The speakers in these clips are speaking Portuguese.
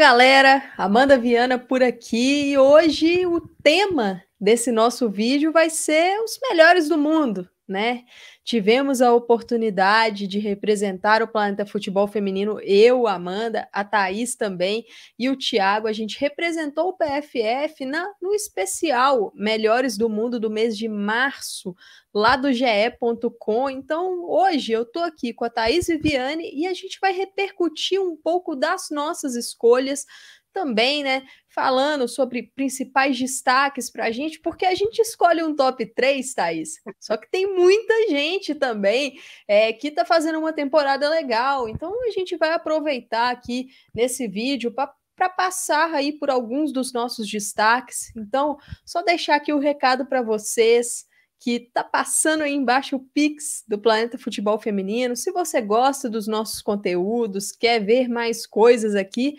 galera, Amanda Viana por aqui e hoje o tema desse nosso vídeo vai ser os melhores do mundo, né? Tivemos a oportunidade de representar o Planeta Futebol Feminino, eu, Amanda, a Thaís também e o Tiago. A gente representou o PFF na, no especial Melhores do Mundo do mês de março, lá do GE.com. Então, hoje eu estou aqui com a Thaís Viviane e a gente vai repercutir um pouco das nossas escolhas também, né, falando sobre principais destaques para a gente, porque a gente escolhe um top 3, Thaís, só que tem muita gente também é, que está fazendo uma temporada legal, então a gente vai aproveitar aqui nesse vídeo para para passar aí por alguns dos nossos destaques. Então, só deixar aqui o recado para vocês que tá passando aí embaixo o Pix do Planeta Futebol Feminino. Se você gosta dos nossos conteúdos, quer ver mais coisas aqui,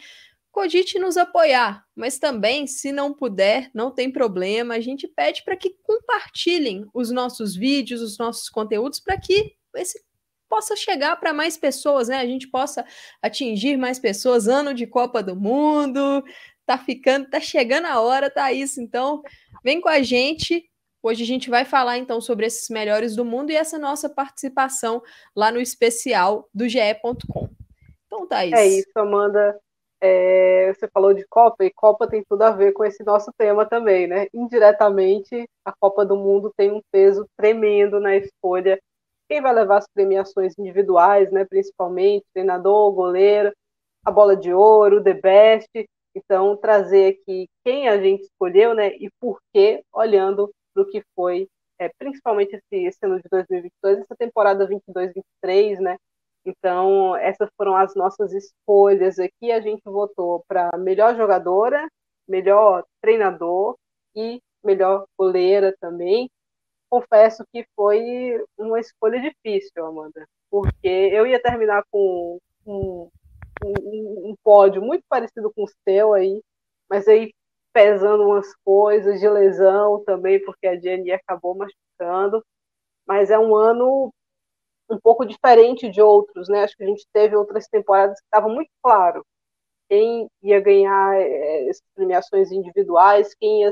cogite nos apoiar, mas também, se não puder, não tem problema, a gente pede para que compartilhem os nossos vídeos, os nossos conteúdos, para que esse possa chegar para mais pessoas, né? A gente possa atingir mais pessoas. Ano de Copa do Mundo, tá ficando, tá chegando a hora, tá isso. Então, vem com a gente. Hoje a gente vai falar então sobre esses melhores do mundo e essa nossa participação lá no especial do ge.com. Então, Thaís. É isso, Amanda. É, você falou de Copa, e Copa tem tudo a ver com esse nosso tema também, né? Indiretamente, a Copa do Mundo tem um peso tremendo na escolha. Quem vai levar as premiações individuais, né? Principalmente, treinador, goleiro, a bola de ouro, The Best. Então, trazer aqui quem a gente escolheu, né? E por quê, olhando para o que foi, é, principalmente esse, esse ano de 2022, essa temporada 22-23, né? Então, essas foram as nossas escolhas aqui. A gente votou para melhor jogadora, melhor treinador e melhor goleira também. Confesso que foi uma escolha difícil, Amanda, porque eu ia terminar com um, um, um pódio muito parecido com o seu aí, mas aí pesando umas coisas de lesão também, porque a Jenny acabou machucando. Mas é um ano um pouco diferente de outros, né? Acho que a gente teve outras temporadas que estava muito claro quem ia ganhar é, premiações individuais, quem ia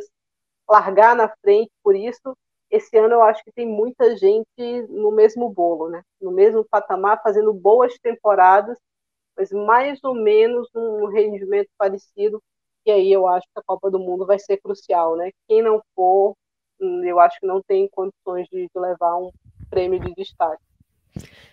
largar na frente por isso. Esse ano eu acho que tem muita gente no mesmo bolo, né? No mesmo patamar, fazendo boas temporadas, mas mais ou menos um rendimento parecido. E aí eu acho que a Copa do Mundo vai ser crucial, né? Quem não for, hum, eu acho que não tem condições de levar um prêmio de destaque.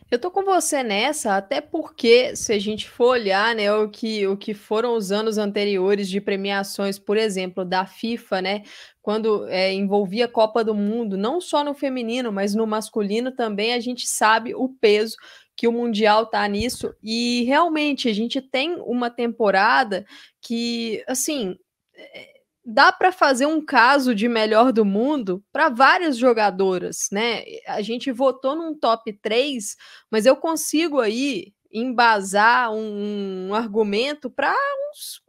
Eu tô com você nessa, até porque se a gente for olhar, né, o que, o que foram os anos anteriores de premiações, por exemplo, da FIFA, né, quando é, envolvia a Copa do Mundo, não só no feminino, mas no masculino também, a gente sabe o peso que o Mundial tá nisso, e realmente a gente tem uma temporada que, assim, é, dá para fazer um caso de melhor do mundo para várias jogadoras, né? A gente votou num top 3, mas eu consigo aí embasar um, um argumento para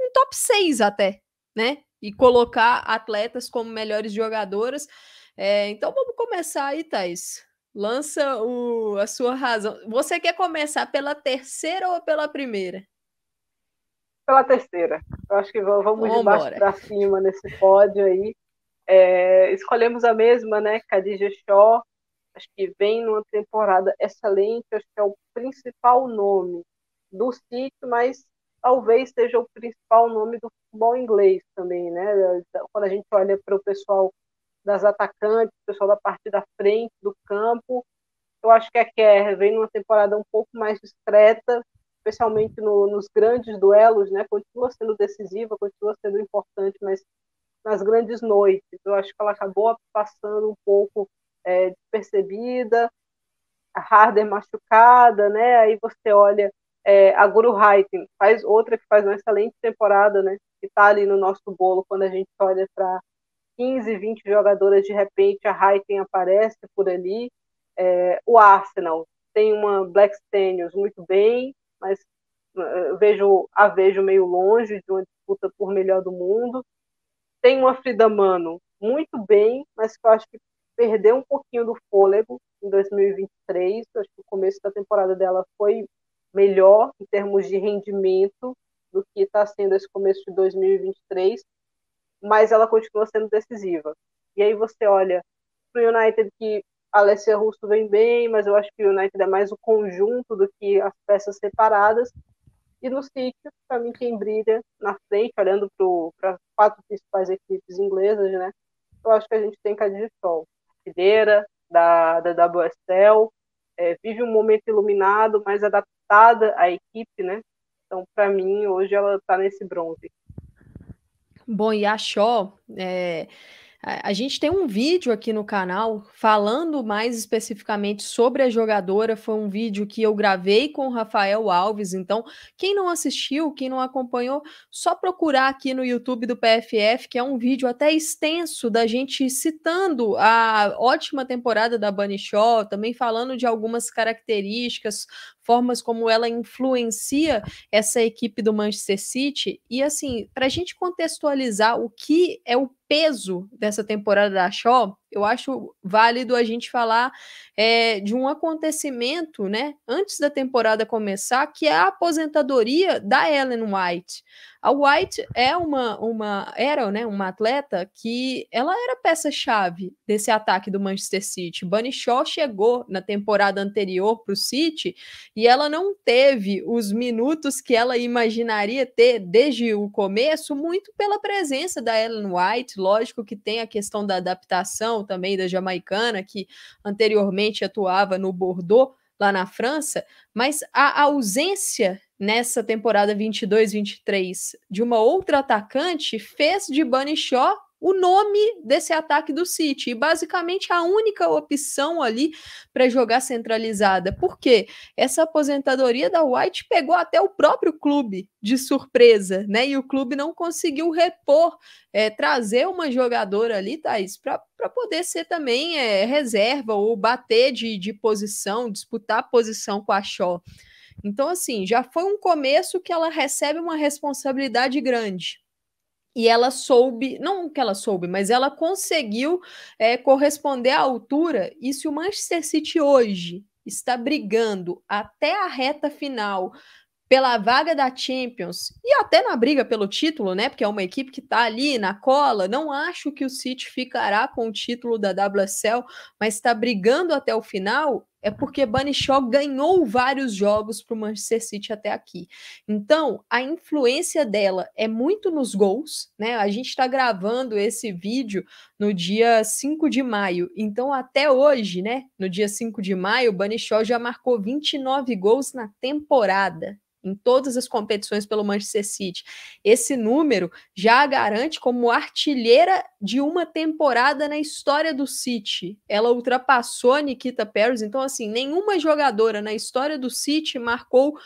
um top 6 até, né? E colocar atletas como melhores jogadoras. É, então vamos começar aí, Thais. Lança o, a sua razão. Você quer começar pela terceira ou pela primeira? Pela terceira. Eu acho que vamos de baixo para cima nesse pódio aí. É, escolhemos a mesma, né? Khadija Shaw. Acho que vem numa temporada excelente. Acho que é o principal nome do sítio, mas talvez seja o principal nome do futebol inglês também, né? Quando a gente olha para o pessoal das atacantes, o pessoal da parte da frente do campo, eu acho que a Kerr vem numa temporada um pouco mais discreta, especialmente no, nos grandes duelos, né, continua sendo decisiva, continua sendo importante, mas nas grandes noites, eu acho que ela acabou passando um pouco é, despercebida, a Harder machucada, né, aí você olha é, a Guru Haiten, faz outra que faz uma excelente temporada, né, que está ali no nosso bolo, quando a gente olha para 15, 20 jogadoras, de repente a Haiten aparece por ali, é, o Arsenal tem uma Black Stenius muito bem, mas eh, vejo a vejo meio longe de uma disputa por melhor do mundo. Tem uma Frida Mano muito bem, mas que eu acho que perdeu um pouquinho do fôlego em 2023. Eu acho que o começo da temporada dela foi melhor em termos de rendimento do que está sendo esse começo de 2023, mas ela continua sendo decisiva. E aí você olha para o United que Alessia Russo vem bem, mas eu acho que o United é mais o conjunto do que as peças separadas. E no sítio, para mim, quem brilha na frente, olhando para as quatro principais equipes inglesas, né? Eu acho que a gente tem Cadê Sol, Fideira, da, da WSL, é, vive um momento iluminado, mais adaptada à equipe, né? Então, para mim, hoje ela está nesse bronze. Bom, e a Shaw, é, a, gente tem um vídeo aqui no canal falando mais especificamente sobre a jogadora. Foi um vídeo que eu gravei com o Rafael Alves. Então, quem não assistiu, quem não acompanhou, só procurar aqui no YouTube do PFF, que é um vídeo até extenso da gente citando a ótima temporada da Bunny Shaw, também falando de algumas características, formas como ela influencia essa equipe do Manchester City. E assim, para a gente contextualizar o que é o peso dessa temporada da Shaw, eu acho válido a gente falar é, de um acontecimento, né, antes da temporada começar, que é a aposentadoria da Ellen White. A White é uma, uma era, né, uma atleta que ela era peça-chave desse ataque do Manchester City. Bunny Shaw chegou na temporada anterior para o City e ela não teve os minutos que ela imaginaria ter desde o começo, muito pela presença da Ellen White. Lógico que tem a questão da adaptação também da jamaicana, que anteriormente atuava no Bordeaux, lá na França, mas a ausência nessa temporada 22-23 de uma outra atacante fez de Shaw o nome desse ataque do City. E basicamente a única opção ali para jogar centralizada. Porque essa aposentadoria da White pegou até o próprio clube de surpresa, né? E o clube não conseguiu repor, é, trazer uma jogadora ali, Thaís, para poder ser também é, reserva ou bater de, de posição, disputar posição com a Shaw. Então, assim, já foi um começo que ela recebe uma responsabilidade grande e ela soube, não que ela soube, mas ela conseguiu é, corresponder à altura. E se o Manchester City hoje está brigando até a reta final pela vaga da Champions e até na briga pelo título, né? Porque é uma equipe que está ali na cola. Não acho que o City ficará com o título da WSL, mas está brigando até o final. É porque Bunny Shaw ganhou vários jogos para o Manchester City até aqui. Então, a influência dela é muito nos gols, né? A gente está gravando esse vídeo no dia 5 de maio. Então, até hoje, né? No dia 5 de maio, Bunny Shaw já marcou 29 gols na temporada em todas as competições pelo Manchester City. Esse número já a garante como artilheira de uma temporada na história do City. Ela ultrapassou a Nikita Paris, então assim, nenhuma jogadora na história do City marcou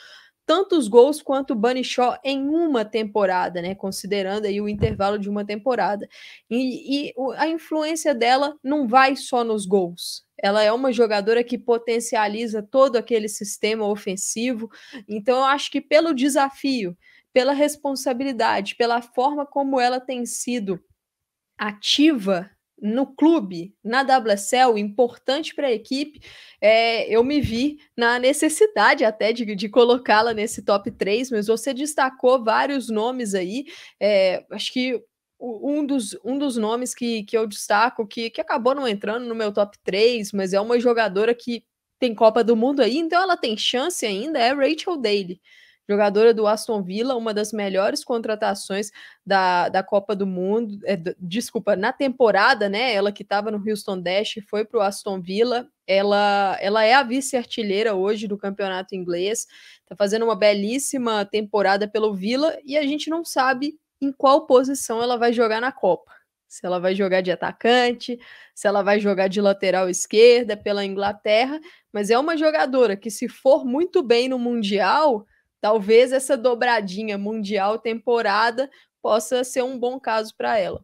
tantos gols quanto Bunny Shaw em uma temporada, né? Considerando aí o intervalo de uma temporada. E, e, a influência dela não vai só nos gols. Ela é uma jogadora que potencializa todo aquele sistema ofensivo. Então, eu acho que pelo desafio, pela responsabilidade, pela forma como ela tem sido ativa no clube, na WSL, importante para a equipe, é, eu me vi na necessidade até de, de colocá-la nesse top 3, mas você destacou vários nomes aí. É, acho que um dos, um dos nomes que, que eu destaco, que, que acabou não entrando no meu top 3, mas é uma jogadora que tem Copa do Mundo aí, então ela tem chance ainda, é Rachel Daly jogadora do Aston Villa, uma das melhores contratações da, da Copa do Mundo, é, desculpa, na temporada, né? Ela que estava no Houston Dash foi para o Aston Villa. Ela, ela é a vice-artilheira hoje do campeonato inglês, está fazendo uma belíssima temporada pelo Villa e a gente não sabe em qual posição ela vai jogar na Copa. Se ela vai jogar de atacante, se ela vai jogar de lateral esquerda pela Inglaterra, mas é uma jogadora que, se for muito bem no Mundial, talvez essa dobradinha mundial temporada possa ser um bom caso para ela.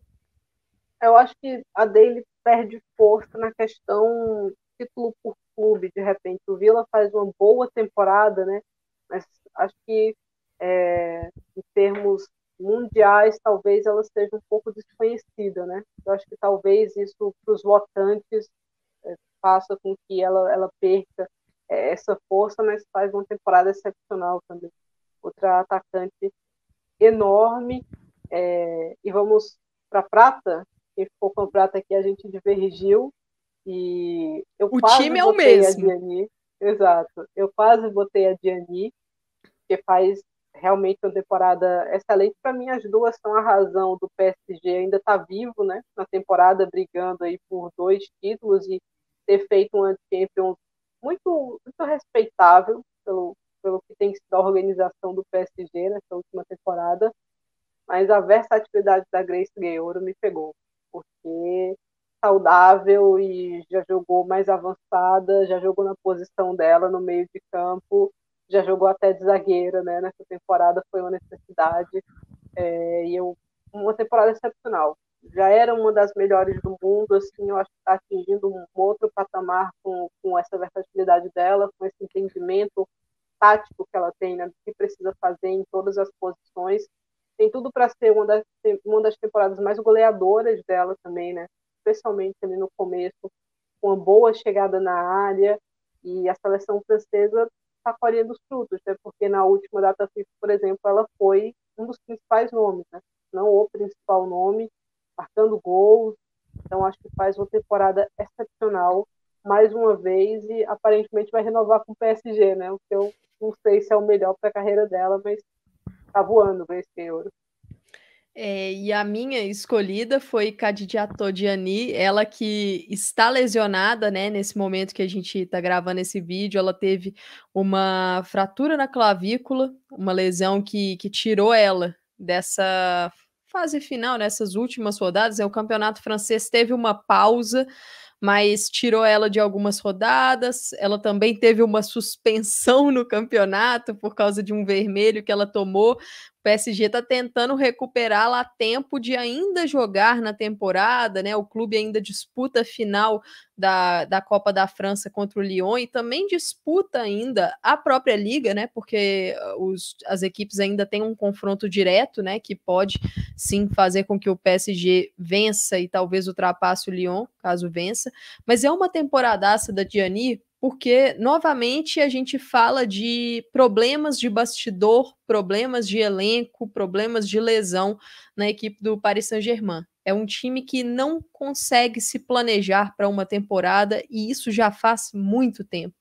Eu acho que a Daily perde força na questão título por clube, de repente. O Vila faz uma boa temporada, né? Mas acho que é, em termos mundiais, talvez ela seja um pouco desconhecida, né? Eu acho que talvez isso para os votantes é, faça com que ela, ela perca essa força, mas faz uma temporada excepcional também. Outra atacante enorme. É, e vamos para prata. Quem ficou com a prata aqui a gente divergiu. E eu o time é o mesmo. Exato. Eu quase botei a Diani, que faz realmente uma temporada excelente. Para mim, as duas são a razão do PSG ainda estar tá vivo, né? Na temporada, brigando aí por dois títulos e ter feito um Champions muito, muito respeitável pelo, pelo que tem sido a organização do PSG nessa última temporada. Mas a versatilidade da Grace Gueiro me pegou, porque saudável e já jogou mais avançada, já jogou na posição dela no meio de campo já jogou até de zagueira, né? Nessa temporada foi uma necessidade é, e eu, uma temporada excepcional. Já era uma das melhores do mundo, assim, eu acho que está atingindo um outro patamar com, com essa versatilidade dela, com esse entendimento tático que ela tem, né? Que precisa fazer em todas as posições. Tem tudo para ser uma das, uma das temporadas mais goleadoras dela também, né? Especialmente ali no começo, com uma boa chegada na área e a seleção francesa está colhendo os frutos, né? porque na última data FIFA, por exemplo, ela foi um dos principais nomes, né? não o principal nome, marcando gols. Então, acho que faz uma temporada excepcional mais uma vez e aparentemente vai renovar com o PSG, né? O que eu não sei se é o melhor para a carreira dela, mas tá voando esse euro. É, e a minha escolhida foi Kadidiato Diani, ela que está lesionada, né? Nesse momento que a gente está gravando esse vídeo, ela teve uma fratura na clavícula, uma lesão que, que tirou ela dessa fase final, nessas últimas rodadas. É, o campeonato francês teve uma pausa mas tirou ela de algumas rodadas. Ela também teve uma suspensão no campeonato por causa de um vermelho que ela tomou. PSG está tentando recuperá-la a tempo de ainda jogar na temporada, né? O clube ainda disputa a final da, da Copa da França contra o Lyon e também disputa ainda a própria liga, né? Porque uh, os, as equipes ainda têm um confronto direto, né? Que pode sim fazer com que o PSG vença e talvez ultrapasse o Lyon, caso vença. Mas é uma temporadaça da Diani porque novamente a gente fala de problemas de bastidor, problemas de elenco, problemas de lesão na equipe do Paris Saint-Germain. É um time que não consegue se planejar para uma temporada e isso já faz muito tempo.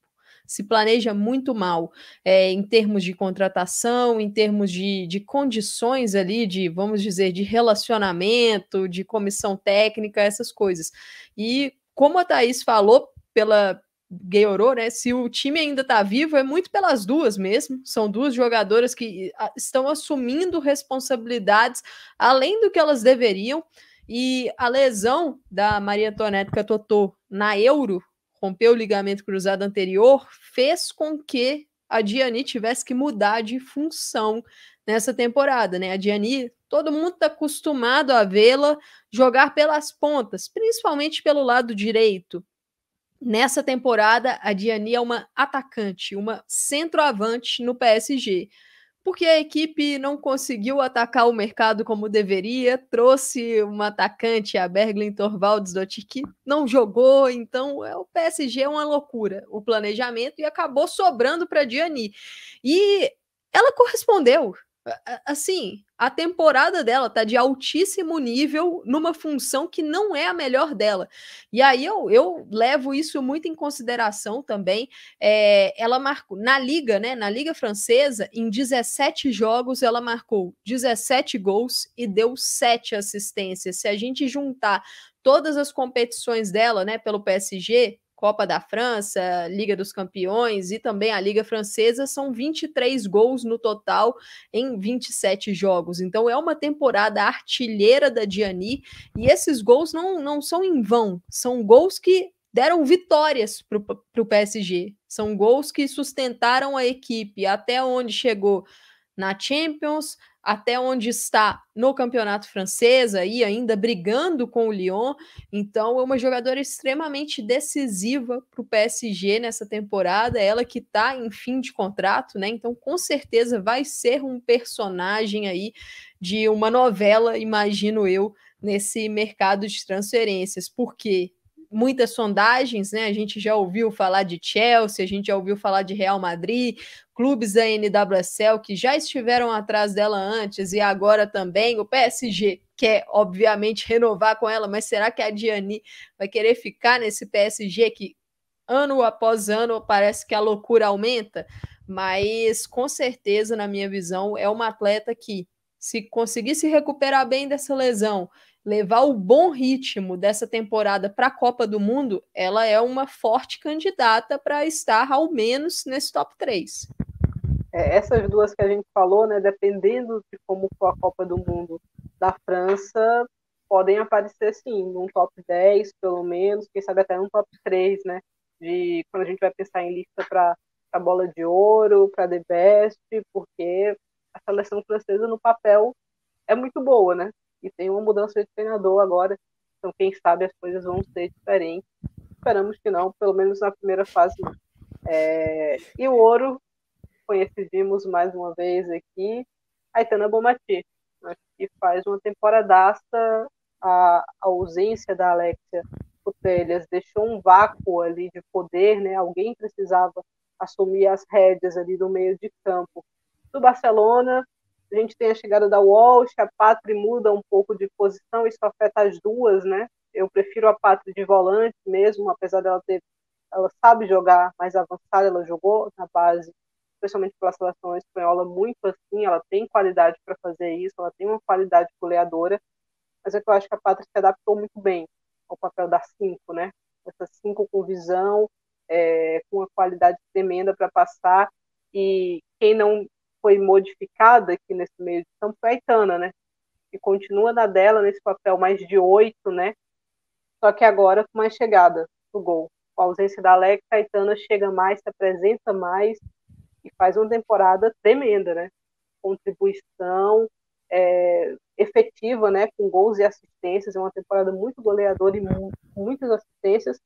Se planeja muito mal é, em termos de contratação, em termos de, de condições ali, de vamos dizer, de relacionamento, de comissão técnica, essas coisas. E como a Thaís falou, pela, Gueorô, né? Se o time ainda está vivo, é muito pelas duas mesmo. São duas jogadoras que estão assumindo responsabilidades além do que elas deveriam. E a lesão da Maria Antoinette Catotô na Euro, rompeu o ligamento cruzado anterior, fez com que a Diani tivesse que mudar de função nessa temporada, né? A Diani, todo mundo está acostumado a vê-la jogar pelas pontas, principalmente pelo lado direito. Nessa temporada, a Diani é uma atacante, uma centroavante no PSG, porque a equipe não conseguiu atacar o mercado como deveria, trouxe uma atacante, a Berglin Torvalds que não jogou, então é, o PSG é uma loucura, o planejamento, e acabou sobrando para a Diani. E ela correspondeu, assim, a temporada dela tá de altíssimo nível numa função que não é a melhor dela. E aí eu, eu levo isso muito em consideração também. É, ela marcou na liga, né? Na liga francesa, em 17 jogos, ela marcou 17 gols e deu 7 assistências. Se a gente juntar todas as competições dela, né, pelo PSG, Copa da França, Liga dos Campeões e também a Liga Francesa, são 23 gols no total em 27 jogos. Então é uma temporada artilheira da Diani e esses gols não, não são em vão, são gols que deram vitórias para o PSG. São gols que sustentaram a equipe até onde chegou na Champions, até onde está no campeonato francês, aí ainda brigando com o Lyon. Então, é uma jogadora extremamente decisiva para o PSG nessa temporada. Ela que está em fim de contrato, né? Então, com certeza vai ser um personagem aí de uma novela, imagino eu, nesse mercado de transferências, porque muitas sondagens, né? A gente já ouviu falar de Chelsea, a gente já ouviu falar de Real Madrid, clubes da NWSL que já estiveram atrás dela antes e agora também. O PSG quer, obviamente, renovar com ela, mas será que a Diani vai querer ficar nesse PSG que ano após ano parece que a loucura aumenta? Mas com certeza, na minha visão, é uma atleta que, se conseguir se recuperar bem dessa lesão, levar o bom ritmo dessa temporada para a Copa do Mundo, ela é uma forte candidata para estar ao menos nesse top 3. É, essas duas que a gente falou, né, dependendo de como for a Copa do Mundo da França, podem aparecer sim, num top 10, pelo menos, quem sabe até num top 3, né? De quando a gente vai pensar em lista para a bola de ouro, para The Best, porque a seleção francesa no papel é muito boa, né? E tem uma mudança de treinador agora, então quem sabe as coisas vão ser diferentes. Esperamos que não, pelo menos na primeira fase. É... E o ouro, conhecidimos mais uma vez aqui, Aitana Bomati, que faz uma temporadaça, a, a ausência da Alexia Putelhas deixou um vácuo ali de poder, né? Alguém precisava assumir as rédeas ali do meio de campo do Barcelona, a gente tem a chegada da Walsh, a Patri muda um pouco de posição, isso afeta as duas, né? Eu prefiro a Patri de volante mesmo, apesar dela ter, ela sabe jogar mais avançada, ela jogou na base, especialmente pela seleção espanhola, muito assim, ela tem qualidade para fazer isso, ela tem uma qualidade goleadora, mas é que eu acho que a Patri se adaptou muito bem ao papel da cinco, né? Essa cinco com visão, é, com uma qualidade tremenda para passar, e quem não foi modificada aqui nesse meio de campo Itana, né? Que continua na dela, nesse papel mais de oito, né? Só que agora com mais chegada no gol. Com a ausência da Alex, a Itana chega mais, se apresenta mais e faz uma temporada tremenda, né? Contribuição é, efetiva, né? Com gols e assistências. É uma temporada muito goleadora e muitas assistências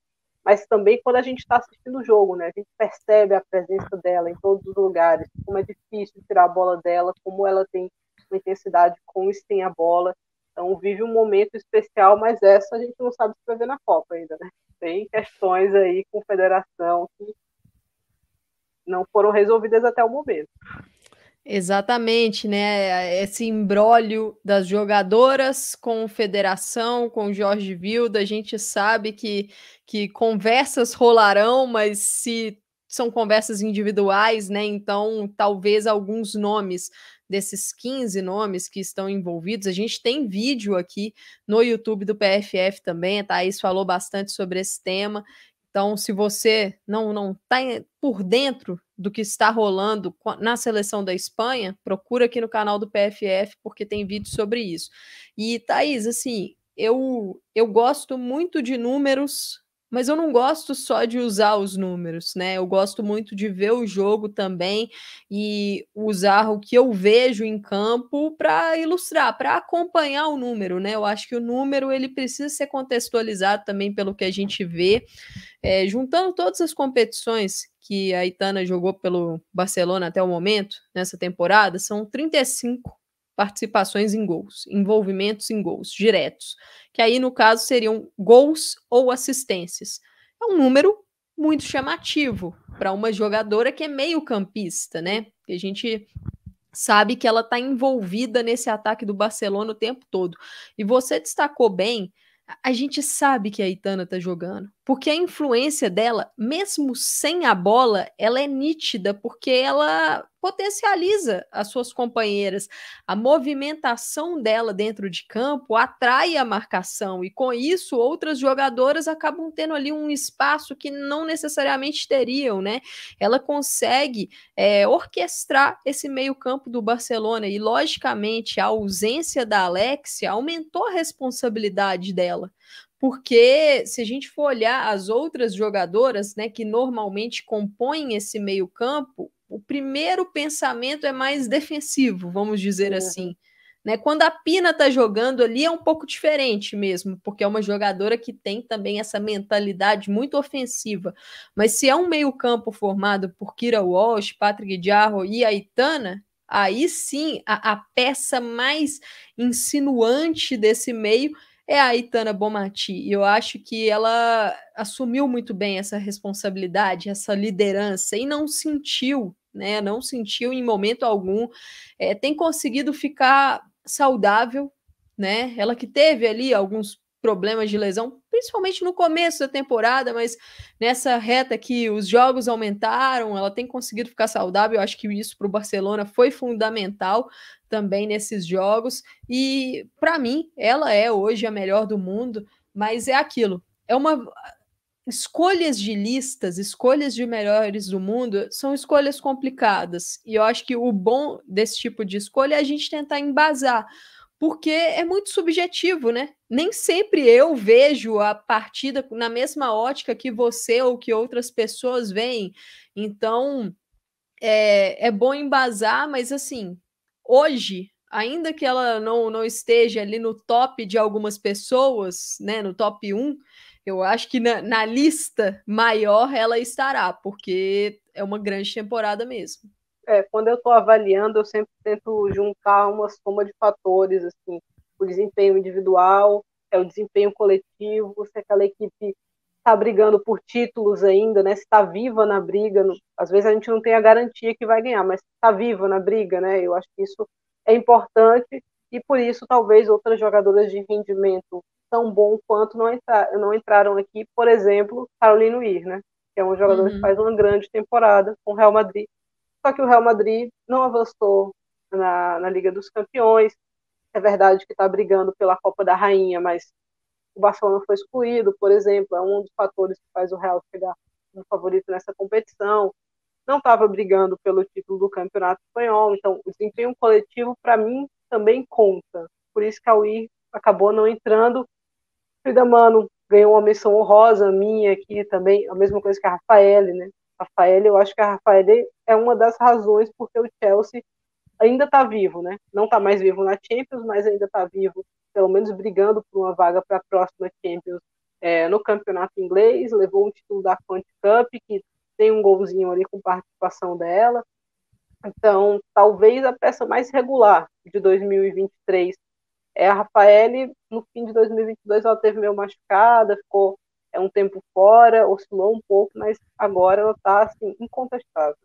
mas também quando a gente está assistindo o jogo, né? A gente percebe a presença dela em todos os lugares, como é difícil tirar a bola dela, como ela tem uma intensidade com e sem a bola. Então vive um momento especial, mas essa a gente não sabe se vai ver na Copa ainda, né? Tem questões aí com federação que não foram resolvidas até o momento. Exatamente, né? Esse imbróglio das jogadoras com federação, com Jorge Vilda, a gente sabe que, que conversas rolarão, mas se são conversas individuais, né? Então, talvez alguns nomes desses 15 nomes que estão envolvidos, a gente tem vídeo aqui no YouTube do PFF também, a Thaís falou bastante sobre esse tema. Então, se você não não está por dentro do que está rolando na seleção da Espanha, procura aqui no canal do PFF, porque tem vídeo sobre isso. E, Thaís, assim, eu, eu gosto muito de números, mas eu não gosto só de usar os números, né? Eu gosto muito de ver o jogo também e usar o que eu vejo em campo para ilustrar, para acompanhar o número, né? Eu acho que o número ele precisa ser contextualizado também pelo que a gente vê, é, juntando todas as competições que a Itana jogou pelo Barcelona até o momento, nessa temporada, são 35 participações em gols, envolvimentos em gols diretos, que aí no caso seriam gols ou assistências. É um número muito chamativo para uma jogadora que é meio-campista, né? Que a gente sabe que ela está envolvida nesse ataque do Barcelona o tempo todo. E você destacou bem a gente sabe que a Itana tá jogando, porque a influência dela, mesmo sem a bola, ela é nítida, porque ela potencializa as suas companheiras. A movimentação dela dentro de campo atrai a marcação, e com isso outras jogadoras acabam tendo ali um espaço que não necessariamente teriam, né? Ela consegue é, orquestrar esse meio-campo do Barcelona, e logicamente a ausência da Alexia aumentou a responsabilidade dela porque se a gente for olhar as outras jogadoras, né, que normalmente compõem esse meio-campo, o primeiro pensamento é mais defensivo, vamos dizer uhum. assim. Né? Quando a Pina tá jogando ali é um pouco diferente mesmo, porque é uma jogadora que tem também essa mentalidade muito ofensiva. Mas se é um meio-campo formado por Kira Walsh, Patrick Jarro e Aitana, aí sim a, a peça mais insinuante desse meio é a Itana Bomati. E eu acho que ela assumiu muito bem essa responsabilidade, essa liderança, e não sentiu, né? Não sentiu em momento algum. É, tem conseguido ficar saudável, né? Ela que teve ali alguns problemas de lesão, principalmente no começo da temporada, mas nessa reta que os jogos aumentaram, ela tem conseguido ficar saudável. Eu acho que isso para o Barcelona foi fundamental também nesses jogos. E para mim, ela é hoje a melhor do mundo, mas é aquilo. É uma escolhas de listas, escolhas de melhores do mundo são escolhas complicadas. E eu acho que o bom desse tipo de escolha é a gente tentar embasar porque é muito subjetivo, né? Nem sempre eu vejo a partida na mesma ótica que você ou que outras pessoas veem. Então, é, é bom embasar, mas assim, hoje, ainda que ela não, não esteja ali no top de algumas pessoas, né? No top 1, eu acho que na, na lista maior ela estará, porque é uma grande temporada mesmo é, quando eu estou avaliando, eu sempre tento juntar uma soma de fatores, assim, o desempenho individual, é o desempenho coletivo, se aquela equipe está brigando por títulos ainda, né? Se está viva na briga, às vezes a gente não tem a garantia que vai ganhar, mas está viva na briga, né? Eu acho que isso é importante e por isso talvez outras jogadoras de rendimento tão bom quanto não, entrar, não entraram aqui, por exemplo, Carolina Weir, né? Que é um jogador uhum. que faz uma grande temporada com o Real Madrid só que o Real Madrid não avançou na, na Liga dos Campeões. É verdade que está brigando pela Copa da Rainha, mas o Barcelona foi excluído, por exemplo, é um dos fatores que faz o Real chegar no favorito nessa competição. Não estava brigando pelo título do Campeonato Espanhol, então o desempenho coletivo, para mim, também conta. Por isso que a UI acabou não entrando. Frida Mano ganhou uma menção honrosa minha aqui também, a mesma coisa que a Rafaele, né? Rafael, eu acho que a Rafael é uma das razões porque o Chelsea ainda está vivo, né? Não está mais vivo na Champions, mas ainda está vivo, pelo menos brigando por uma vaga para a próxima Champions é, no campeonato inglês. Levou um título da Conte Cup, que tem um golzinho ali com participação dela. Então, talvez a peça mais regular de 2023 é a Rafael. No fim de 2022, ela teve meio machucada, ficou é um tempo fora, oscilou um pouco, mas agora ela está assim, incontestável.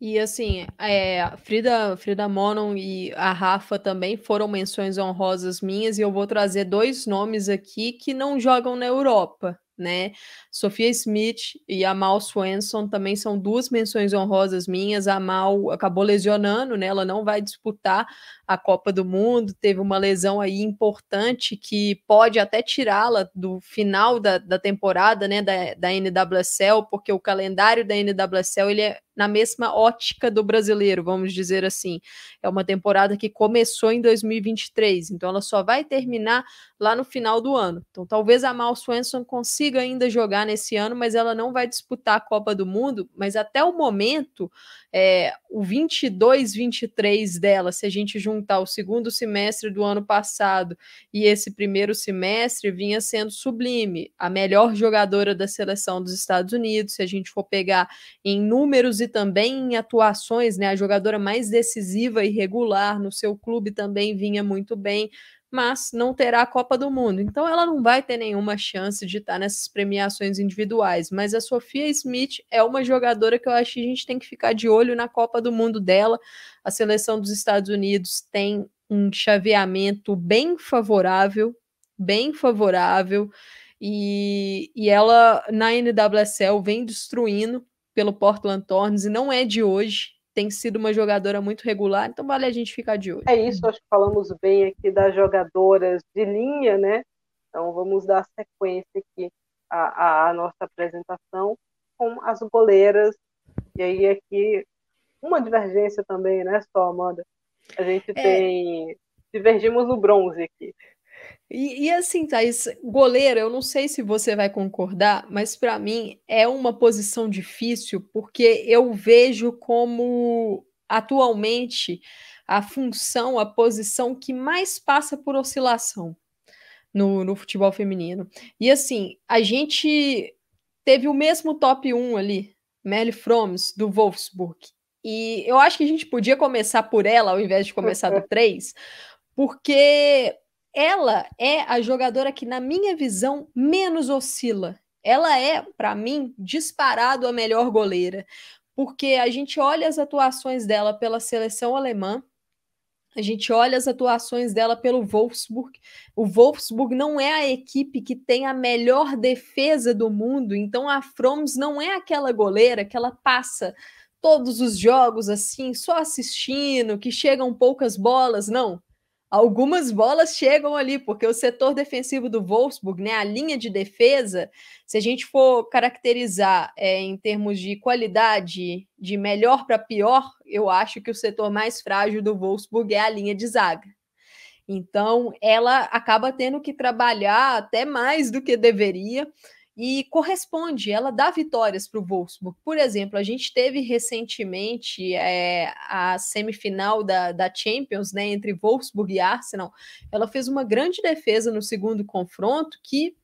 E assim, é, Frida, Frida Monon e a Rafa também foram menções honrosas minhas, e eu vou trazer dois nomes aqui que não jogam na Europa, né? Sofia Smith e a Mal Swenson também são duas menções honrosas minhas. A Mal acabou lesionando, né? Ela não vai disputar a Copa do Mundo, teve uma lesão aí importante que pode até tirá-la do final da, da temporada, né, da, da NWSL, porque o calendário da NWSL ele é na mesma ótica do brasileiro, vamos dizer assim. É uma temporada que começou em 2023, então ela só vai terminar lá no final do ano. Então talvez a Mal Swenson consiga ainda jogar nesse ano, mas ela não vai disputar a Copa do Mundo, mas até o momento, é, o 22-23 dela, se a gente juntar o segundo semestre do ano passado e esse primeiro semestre, vinha sendo sublime. A melhor jogadora da seleção dos Estados Unidos, se a gente for pegar em números e também em atuações, né? A jogadora mais decisiva e regular no seu clube também vinha muito bem mas não terá a Copa do Mundo. Então ela não vai ter nenhuma chance de estar nessas premiações individuais. Mas a Sofia Smith é uma jogadora que eu acho que a gente tem que ficar de olho na Copa do Mundo dela. A seleção dos Estados Unidos tem um chaveamento bem favorável, bem favorável. E, e ela na NWSL vem destruindo pelo Portland Thorns e não é de hoje tem sido uma jogadora muito regular, então vale a gente ficar de olho. É isso, acho que falamos bem aqui das jogadoras de linha, né? Então vamos dar sequência aqui à, à nossa apresentação com as goleiras. E aí aqui uma divergência também, né, só, Amanda? A gente é... tem. Divergimos no bronze aqui. E, e, assim, Thaís, goleiro, eu não sei se você vai concordar, mas para mim é uma posição difícil, porque eu vejo como atualmente a função, a posição que mais passa por oscilação no, no futebol feminino. E assim, a gente teve o mesmo top 1 ali, Melly Froms, do Wolfsburg. E eu acho que a gente podia começar por ela ao invés de começar do 3, porque ela é a jogadora que, na minha visão, menos oscila. Ela é, para mim, disparado a melhor goleira, porque a gente olha as atuações dela pela seleção alemã, a gente olha as atuações dela pelo Wolfsburg. O Wolfsburg não é a equipe que tem a melhor defesa do mundo, então a Froms não é aquela goleira que ela passa todos os jogos assim, só assistindo, que chegam poucas bolas, não algumas bolas chegam ali, porque o setor defensivo do Wolfsburg, né, a linha de defesa, se a gente for caracterizar é, em termos de qualidade, de melhor para pior, eu acho que o setor mais frágil do Wolfsburg é a linha de zaga. Então, ela acaba tendo que trabalhar até mais do que deveria e corresponde, ela dá vitórias para o Wolfsburg. Por exemplo, a gente teve recentemente é, a semifinal da, da Champions, né, entre Wolfsburg e Arsenal. Ela fez uma grande defesa no segundo confronto que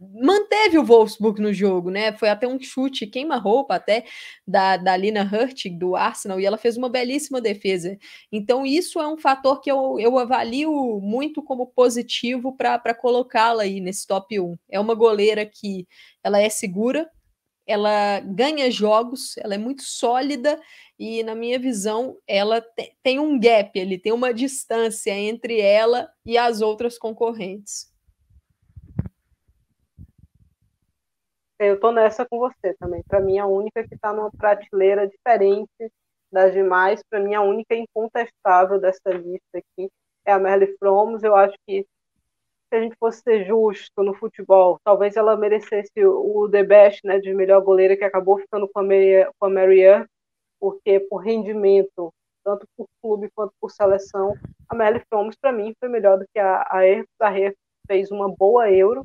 manteve o Wolfsburg no jogo, né? Foi até um chute queima-roupa até da, da Lina Hurtig, do Arsenal, e ela fez uma belíssima defesa. Então, isso é um fator que eu, eu avalio muito como positivo para colocá-la aí nesse top 1. É uma goleira que ela é segura, ela ganha jogos, ela é muito sólida e, na minha visão, ela te, tem um gap ali, tem uma distância entre ela e as outras concorrentes. Eu tô nessa com você também. Para mim, a única que está numa prateleira diferente das demais, para mim, a única incontestável dessa lista aqui é a Merle Fromos. Eu acho que se a gente fosse ser justo no futebol, talvez ela merecesse o The Best, né, de melhor goleira, que acabou ficando com a, Mary, com a Marianne, porque por rendimento, tanto por clube quanto por seleção, a Merle Fromos, para mim, foi melhor do que a, a Erf. A fez uma boa Euro,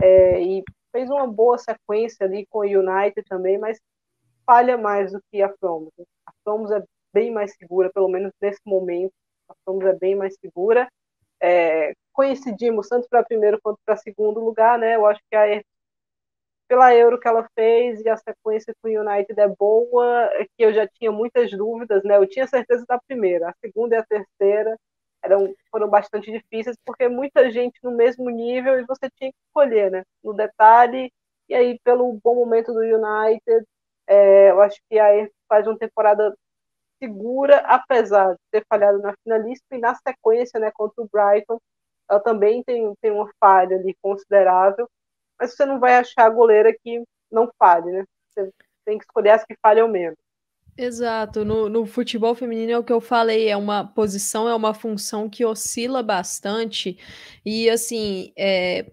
é, e fez uma boa sequência ali com o United também, mas falha mais do que a Fromos. A Fromos é bem mais segura, pelo menos nesse momento. A Fromos é bem mais segura. É, coincidimos tanto para primeiro quanto para segundo lugar, né? Eu acho que a pela Euro que ela fez e a sequência com o United é boa, é que eu já tinha muitas dúvidas, né? Eu tinha certeza da primeira, a segunda e a terceira eram, foram bastante difíceis, porque muita gente no mesmo nível e você tinha que escolher, né? No detalhe, e aí pelo bom momento do United, é, eu acho que aí faz uma temporada segura, apesar de ter falhado na finalista e na sequência, né, contra o Brighton, ela também tem, tem uma falha ali considerável, mas você não vai achar a goleira que não falhe, né? Você tem que escolher as que falham menos. Exato, no, no futebol feminino é o que eu falei, é uma posição, é uma função que oscila bastante, e assim, é,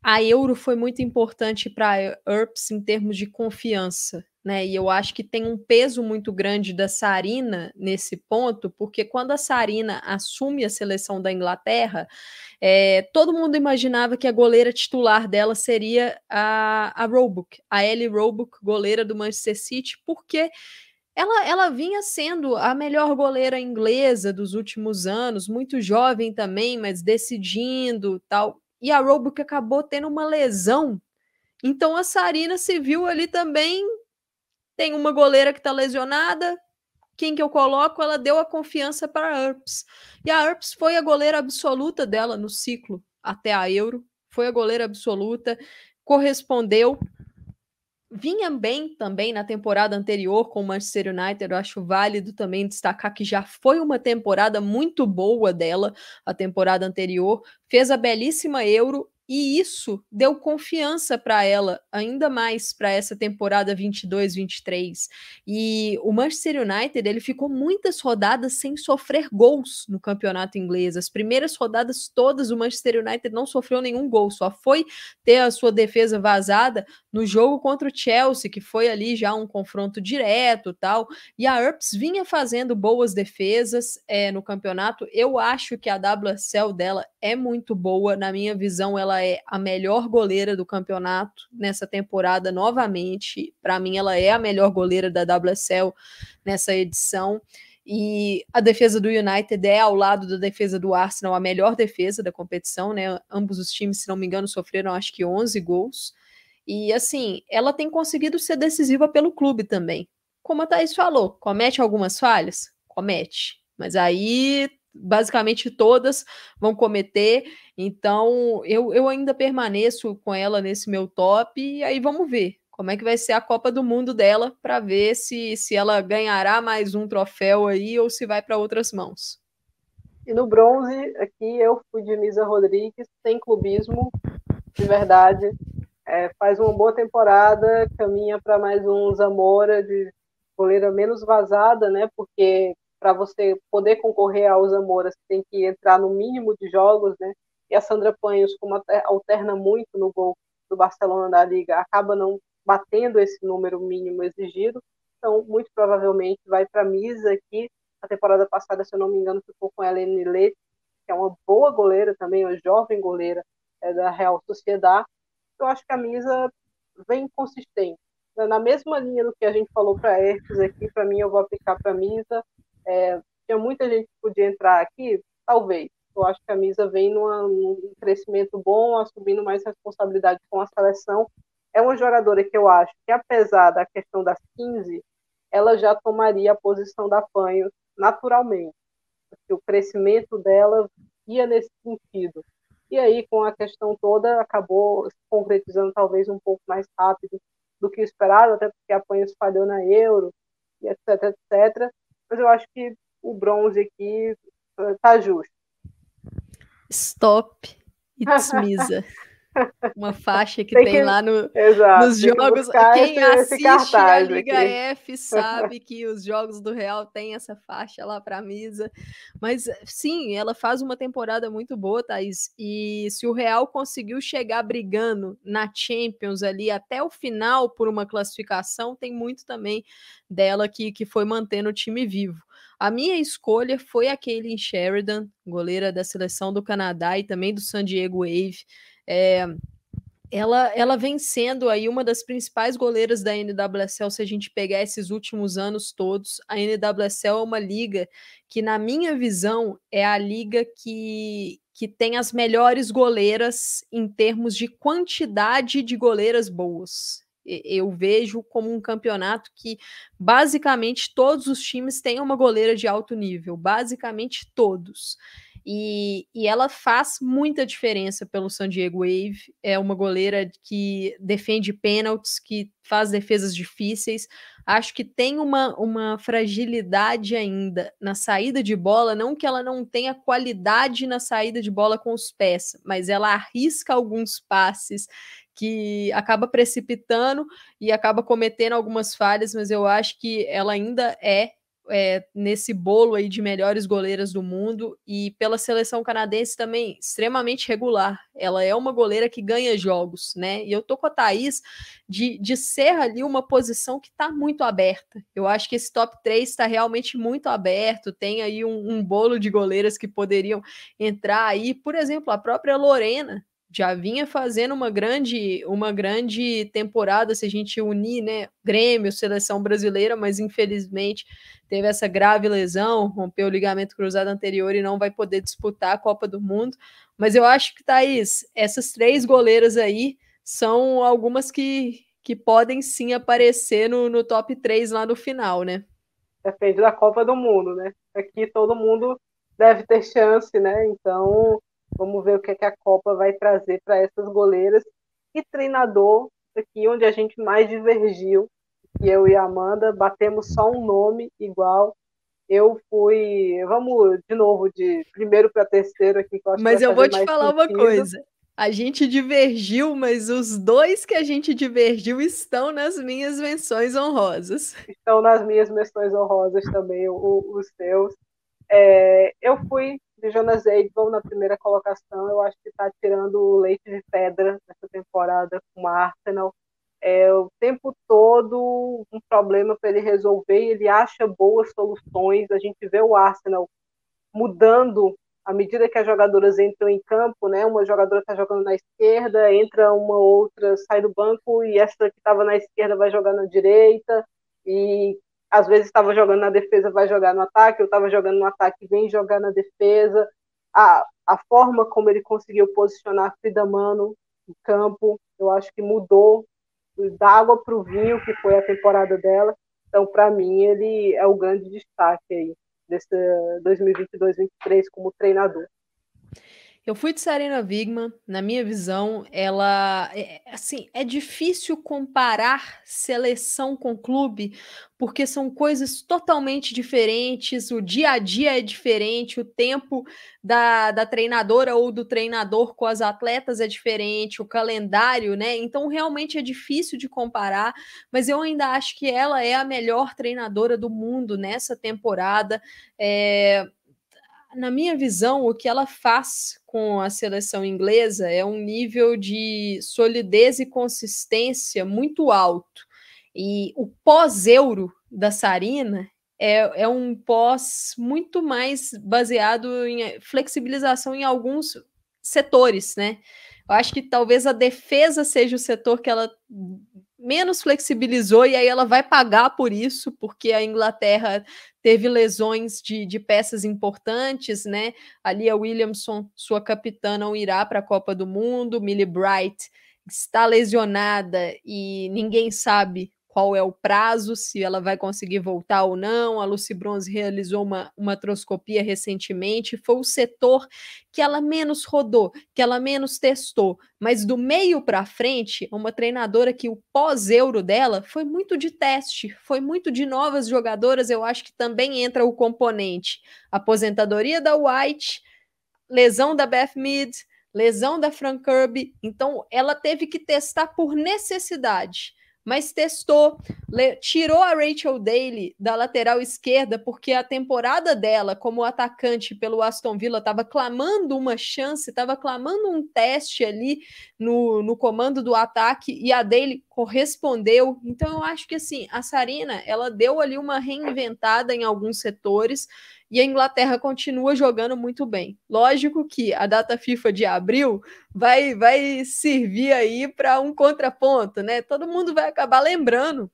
a, Euro foi muito importante para a ERPS em termos de confiança, né? E eu acho que tem um peso muito grande da Sarina nesse ponto, porque quando a Sarina assume a seleção da Inglaterra, é, todo mundo imaginava que a goleira titular dela seria a, a Roebuck, a Ellie Roebuck, goleira do Manchester City, porque ela, ela vinha sendo a melhor goleira inglesa dos últimos anos, muito jovem também, mas decidindo tal. E a Roebuck acabou tendo uma lesão. Então a Sarina se viu ali também. Tem uma goleira que está lesionada. Quem que eu coloco? Ela deu a confiança para a Earps. E a Earps foi a goleira absoluta dela no ciclo até a Euro. Foi a goleira absoluta, correspondeu vinha bem também na temporada anterior com o Manchester United. Eu acho válido também destacar que já foi uma temporada muito boa dela, a temporada anterior. Fez a belíssima Euro e isso deu confiança para ela, ainda mais para essa temporada 22-23. E o Manchester United, ele ficou muitas rodadas sem sofrer gols no campeonato inglês. As primeiras rodadas todas o Manchester United não sofreu nenhum gol, só foi ter a sua defesa vazada no jogo contra o Chelsea, que foi ali já um confronto direto, tal. E a Earps vinha fazendo boas defesas é, no campeonato. Eu acho que a WSL dela é muito boa, na minha visão ela é a melhor goleira do campeonato nessa temporada novamente. Para mim, ela é a melhor goleira da WSL nessa edição. E a defesa do United é, ao lado da defesa do Arsenal, a melhor defesa da competição, né? Ambos os times, se não me engano, sofreram acho que 11 gols. E assim, ela tem conseguido ser decisiva pelo clube também. Como a Thaís falou, comete algumas falhas? Comete. Mas aí basicamente todas vão cometer. Então, eu, eu ainda permaneço com ela nesse meu top, e aí vamos ver como é que vai ser a Copa do Mundo dela para ver se, se ela ganhará mais um troféu aí ou se vai para outras mãos. E no bronze, aqui eu fui de Misa Rodrigues, sem clubismo, de verdade. É, faz uma boa temporada, caminha para mais um Zamora de goleira menos vazada, né? Porque para você poder concorrer ao Zamora, você tem que entrar no mínimo de jogos, né? E a Sandra Panhos, como alterna muito no gol do Barcelona da Liga, acaba não batendo esse número mínimo exigido. Então, muito provavelmente vai para a Misa aqui. A temporada passada, se eu não me engano, ficou com a Helene Leite, que é uma boa goleira também, uma jovem goleira é, da Real Sociedade. Eu acho que a Misa vem consistente. Na mesma linha do que a gente falou para a Hertz aqui, para mim eu vou aplicar para a Misa. É, tinha muita gente que podia entrar aqui, talvez. Eu acho que a Misa vem numa, num crescimento bom, assumindo mais responsabilidade com a seleção é uma jogadora que eu acho que, apesar da questão das 15, ela já tomaria a posição da Panho naturalmente. Porque o crescimento dela ia nesse sentido. E aí, com a questão toda, acabou se concretizando talvez um pouco mais rápido do que esperado, até porque a Panho falhou na Euro, etc, etc. Mas eu acho que o bronze aqui eh, justo. Stop. It's Misa. Uma faixa que tem, tem que... lá no, Exato, nos jogos. Quem esse, assiste a Liga aqui. F sabe que os jogos do Real tem essa faixa lá para a Misa. Mas sim, ela faz uma temporada muito boa, Thaís. E se o Real conseguiu chegar brigando na Champions ali até o final por uma classificação, tem muito também dela que, que foi mantendo o time vivo. A minha escolha foi a Kaylin Sheridan, goleira da seleção do Canadá e também do San Diego Wave. É, ela, ela vem sendo aí uma das principais goleiras da NWSL se a gente pegar esses últimos anos todos. A NWSL é uma liga que, na minha visão, é a liga que, que tem as melhores goleiras em termos de quantidade de goleiras boas. Eu vejo como um campeonato que basicamente todos os times têm uma goleira de alto nível, basicamente todos. E, e ela faz muita diferença pelo San Diego Wave. É uma goleira que defende pênaltis, que faz defesas difíceis. Acho que tem uma, uma fragilidade ainda na saída de bola. Não que ela não tenha qualidade na saída de bola com os pés, mas ela arrisca alguns passes que acaba precipitando e acaba cometendo algumas falhas, mas eu acho que ela ainda é é, nesse bolo aí de melhores goleiras do mundo e pela seleção canadense também extremamente regular. Ela é uma goleira que ganha jogos, né? E eu tô com a Thaís de, de ser ali uma posição que está muito aberta. Eu acho que esse top 3 está realmente muito aberto. Tem aí um, um bolo de goleiras que poderiam entrar aí. Por exemplo, a própria Lorena, já vinha fazendo uma grande uma grande temporada se a gente unir, né, Grêmio, seleção brasileira, mas infelizmente teve essa grave lesão, rompeu o ligamento cruzado anterior e não vai poder disputar a Copa do Mundo. Mas eu acho que Thaís, essas três goleiras aí são algumas que, que podem sim aparecer no, no top 3 lá no final, né? Depende da Copa do Mundo, né? Aqui todo mundo deve ter chance, né? Então Vamos ver o que, é que a Copa vai trazer para essas goleiras. E treinador, aqui onde a gente mais divergiu, que eu e a Amanda, batemos só um nome igual. Eu fui, vamos de novo, de primeiro para terceiro aqui. mas eu vou te falar sentido. uma coisa. A gente divergiu, mas os dois que a gente divergiu estão nas minhas menções honrosas. Estão nas minhas menções honrosas também, o, os seus. É, eu fui de Jonas Eidvall na primeira colocação. Eu acho que está tirando o leite de pedra nessa temporada com o Arsenal. É, o tempo todo um problema para ele resolver ele acha boas soluções. A gente vê o Arsenal mudando à medida que as jogadoras entram em campo, né? Uma jogadora está jogando na esquerda, entra uma outra, sai do banco e essa que estava na esquerda vai jogar na direita e às vezes estava jogando na defesa, vai jogar no ataque, eu estava jogando no ataque, vem jogar na defesa. A, a forma como ele conseguiu posicionar a Frida Mano no campo, eu acho que mudou da água para o vinho, que foi a temporada dela. Então, para mim, ele é o grande destaque aí desse 2022-23 como treinador? Eu fui de Serena Wigman, na minha visão, ela é, assim, é difícil comparar seleção com clube, porque são coisas totalmente diferentes, o dia a dia é diferente, o tempo da, da treinadora ou do treinador com as atletas é diferente, o calendário, né? Então realmente é difícil de comparar, mas eu ainda acho que ela é a melhor treinadora do mundo nessa temporada. É, na minha visão, o que ela faz com a seleção inglesa é um nível de solidez e consistência muito alto. E o pós-euro da Sarina é, é um pós muito mais baseado em flexibilização em alguns setores, né? Eu acho que talvez a defesa seja o setor que ela menos flexibilizou e aí ela vai pagar por isso, porque a Inglaterra teve lesões de, de peças importantes, né? Ali a Williamson, sua capitã, não irá para a Copa do Mundo, Millie Bright está lesionada e ninguém sabe qual é o prazo, se ela vai conseguir voltar ou não. A Lucy Bronze realizou uma, uma troscopia recentemente, foi o setor que ela menos rodou, que ela menos testou. Mas do meio para frente, uma treinadora que o pós-euro dela foi muito de teste, foi muito de novas jogadoras. Eu acho que também entra o componente aposentadoria da White, lesão da Beth Mead, lesão da Frank Kirby. Então, ela teve que testar por necessidade mas testou, tirou a Rachel Daly da lateral esquerda, porque a temporada dela como atacante pelo Aston Villa estava clamando uma chance, estava clamando um teste ali no, no comando do ataque, e a Daly correspondeu. Então eu acho que assim, a Sarina, ela deu ali uma reinventada em alguns setores, e a Inglaterra continua jogando muito bem. Lógico que a data FIFA de abril vai, vai servir aí para um contraponto, né? Todo mundo vai acabar lembrando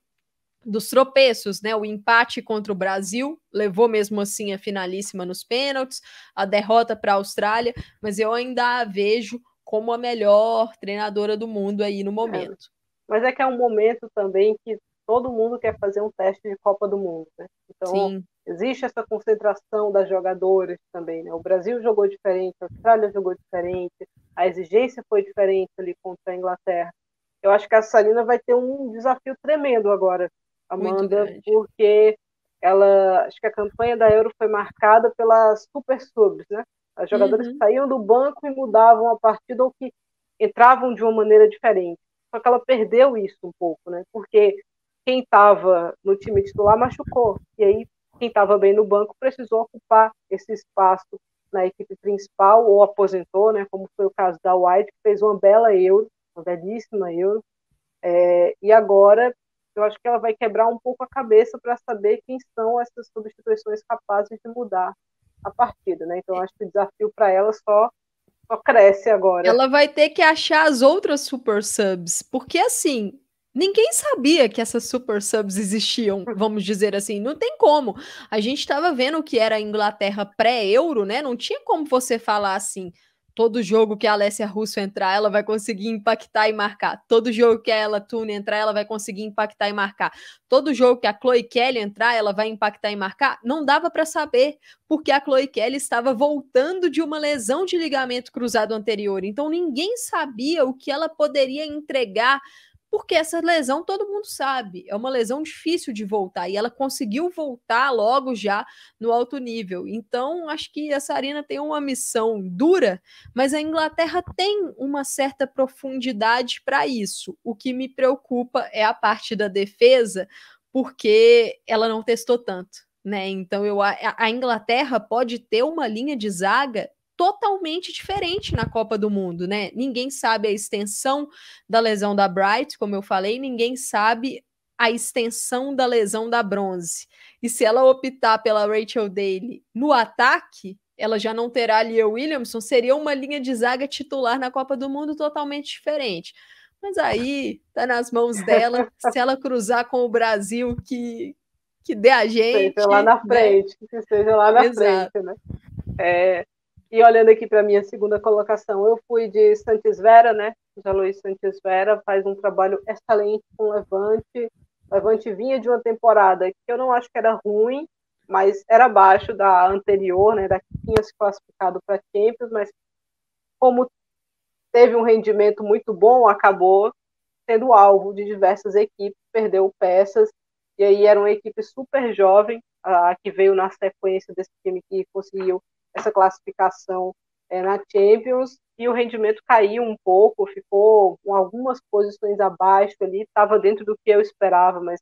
dos tropeços, né? O empate contra o Brasil levou mesmo assim a finalíssima nos pênaltis, a derrota para a Austrália, mas eu ainda a vejo como a melhor treinadora do mundo aí no momento. É. Mas é que é um momento também que todo mundo quer fazer um teste de Copa do Mundo, né? Então, Sim existe essa concentração das jogadoras também. Né? O Brasil jogou diferente, a Austrália jogou diferente, a exigência foi diferente ali contra a Inglaterra. Eu acho que a Salina vai ter um desafio tremendo agora, Amanda, porque ela, acho que a campanha da Euro foi marcada pelas super subs, né? As jogadoras uhum. que saíam do banco e mudavam a partida ou que entravam de uma maneira diferente. Só que ela perdeu isso um pouco, né? Porque quem estava no time titular machucou. E aí quem estava bem no banco precisou ocupar esse espaço na equipe principal ou aposentou, né, como foi o caso da White, que fez uma bela Euro, uma belíssima Euro, é, e agora eu acho que ela vai quebrar um pouco a cabeça para saber quem são essas substituições capazes de mudar a partida, né? Então acho que o desafio para ela só só cresce agora. Ela vai ter que achar as outras super subs, porque assim, Ninguém sabia que essas super subs existiam, vamos dizer assim. Não tem como. A gente estava vendo que era a Inglaterra pré-euro, né? Não tinha como você falar assim. Todo jogo que a Alessia Russo entrar, ela vai conseguir impactar e marcar. Todo jogo que a Ella Tune entrar, ela vai conseguir impactar e marcar. Todo jogo que a Chloe Kelly entrar, ela vai impactar e marcar. Não dava para saber, porque a Chloe Kelly estava voltando de uma lesão de ligamento cruzado anterior. Então ninguém sabia o que ela poderia entregar porque essa lesão todo mundo sabe, é uma lesão difícil de voltar e ela conseguiu voltar logo já no alto nível. Então, acho que a Sarina tem uma missão dura, mas a Inglaterra tem uma certa profundidade para isso. O que me preocupa é a parte da defesa, porque ela não testou tanto. Né? Então eu a, a Inglaterra pode ter uma linha de zaga totalmente diferente na Copa do Mundo, né? Ninguém sabe a extensão da lesão da Bright, como eu falei, ninguém sabe a extensão da lesão da Bronze. E se ela optar pela Rachel Daly no ataque, ela já não terá a Leah Williamson, seria uma linha de zaga titular na Copa do Mundo totalmente diferente. Mas aí tá nas mãos dela, se ela cruzar com o Brasil que que dê a gente. Seja lá na né? frente, né? que seja lá na Exato. frente, né? É, e olhando aqui para a minha segunda colocação, eu fui de Santos Vera, né? Já Luiz Santos Vera faz um trabalho excelente com Levante. Levante vinha de uma temporada que eu não acho que era ruim, mas era abaixo da anterior, né, da que tinha se classificado para Champions, mas como teve um rendimento muito bom, acabou sendo alvo de diversas equipes, perdeu peças, e aí era uma equipe super jovem, a, que veio na sequência desse time que conseguiu essa classificação é, na Champions, e o rendimento caiu um pouco, ficou com algumas posições abaixo ali, estava dentro do que eu esperava, mas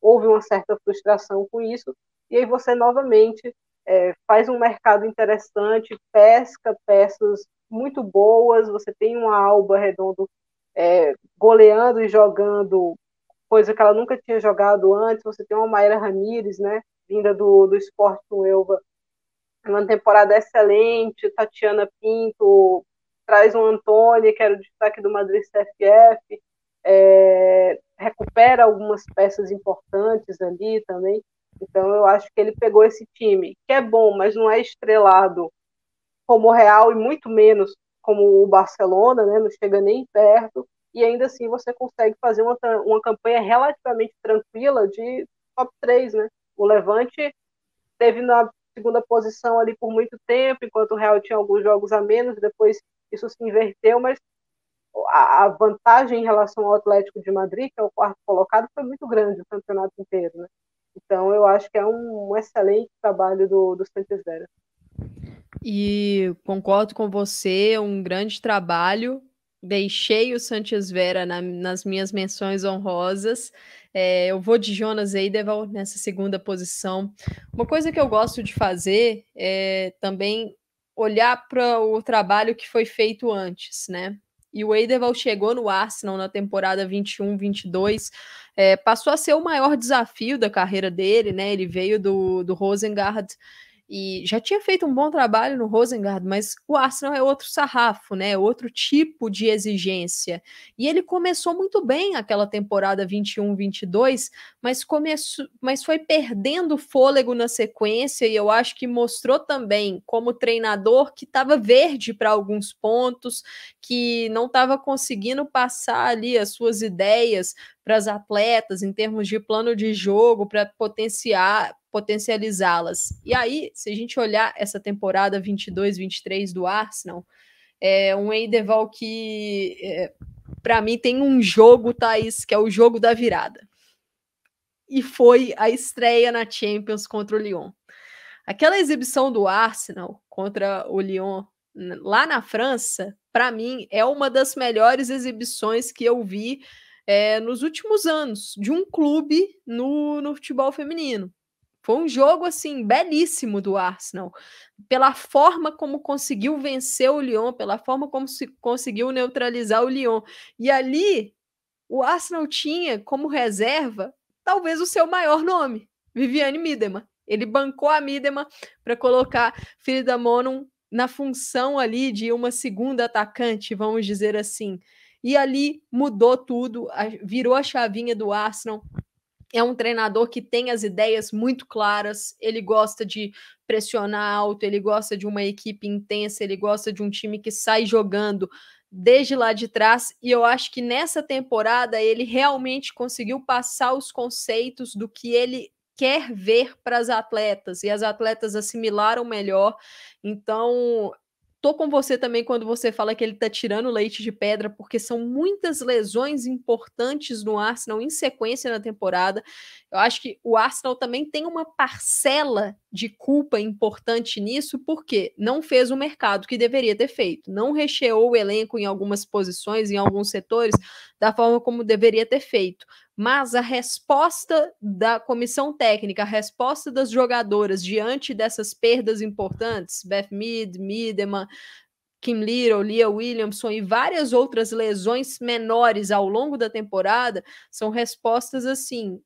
houve uma certa frustração com isso, e aí você novamente é, faz um mercado interessante, pesca peças muito boas, você tem uma Alba Redondo é, goleando e jogando coisa que ela nunca tinha jogado antes, você tem uma Mayra Ramírez, né, vinda do, do Esporte com Elva, uma temporada excelente, Tatiana Pinto, traz um Antônio, que era o destaque do Madrid CFF, é, recupera algumas peças importantes ali também. Então eu acho que ele pegou esse time, que é bom, mas não é estrelado como o Real e muito menos como o Barcelona, né? Não chega nem perto. E ainda assim você consegue fazer uma, uma campanha relativamente tranquila de top 3, né? O Levante teve na segunda posição ali por muito tempo, enquanto o Real tinha alguns jogos a menos, depois isso se inverteu, mas a, vantagem em relação ao Atlético de Madrid, que é o quarto colocado, foi muito grande o campeonato inteiro, né? Então eu acho que é um, excelente trabalho do, do Santos Vera. E concordo com você, um grande trabalho. Deixei o Santos Vera na, nas minhas menções honrosas. É, eu vou de Jonas Eideval nessa segunda posição. Uma coisa que eu gosto de fazer é também olhar para o trabalho que foi feito antes, né? E o Eideval chegou no Arsenal na temporada 21-22, é, passou a ser o maior desafio da carreira dele, né? Ele veio do, do Rosengard e já tinha feito um bom trabalho no Rosengard, mas o Arsenal é outro sarrafo, né? Outro tipo de exigência. E ele começou muito bem aquela temporada 21-22, mas começou, mas foi perdendo fôlego na sequência e eu acho que mostrou também como treinador que estava verde para alguns pontos, que não estava conseguindo passar ali as suas ideias para as atletas em termos de plano de jogo para potenciar potencializá-las. E aí, se a gente olhar essa temporada 22-23 do Arsenal, é um Eideval que, é, para mim, tem um jogo, Thaís, que é o jogo da virada. E foi a estreia na Champions contra o Lyon. Aquela exibição do Arsenal contra o Lyon lá na França, para mim, é uma das melhores exibições que eu vi é, nos últimos anos de um clube no, no futebol feminino. Foi um jogo assim belíssimo do Arsenal, pela forma como conseguiu vencer o Lyon, pela forma como se conseguiu neutralizar o Lyon. E ali o Arsenal tinha como reserva talvez o seu maior nome, Viviane Miedema. Ele bancou a Miedema para colocar Frida Monum na função ali de uma segunda atacante, vamos dizer assim. E ali mudou tudo, virou a chavinha do Arsenal é um treinador que tem as ideias muito claras, ele gosta de pressionar alto, ele gosta de uma equipe intensa, ele gosta de um time que sai jogando desde lá de trás, e eu acho que nessa temporada ele realmente conseguiu passar os conceitos do que ele quer ver para as atletas, e as atletas assimilaram melhor. Então, Tô com você também quando você fala que ele tá tirando leite de pedra, porque são muitas lesões importantes no Arsenal em sequência na temporada. Eu acho que o Arsenal também tem uma parcela de culpa importante nisso, porque não fez o mercado que deveria ter feito, não recheou o elenco em algumas posições, em alguns setores, da forma como deveria ter feito. Mas a resposta da comissão técnica, a resposta das jogadoras diante dessas perdas importantes, Beth Mead, Mideman, Kim Little, Leah Williamson e várias outras lesões menores ao longo da temporada, são respostas assim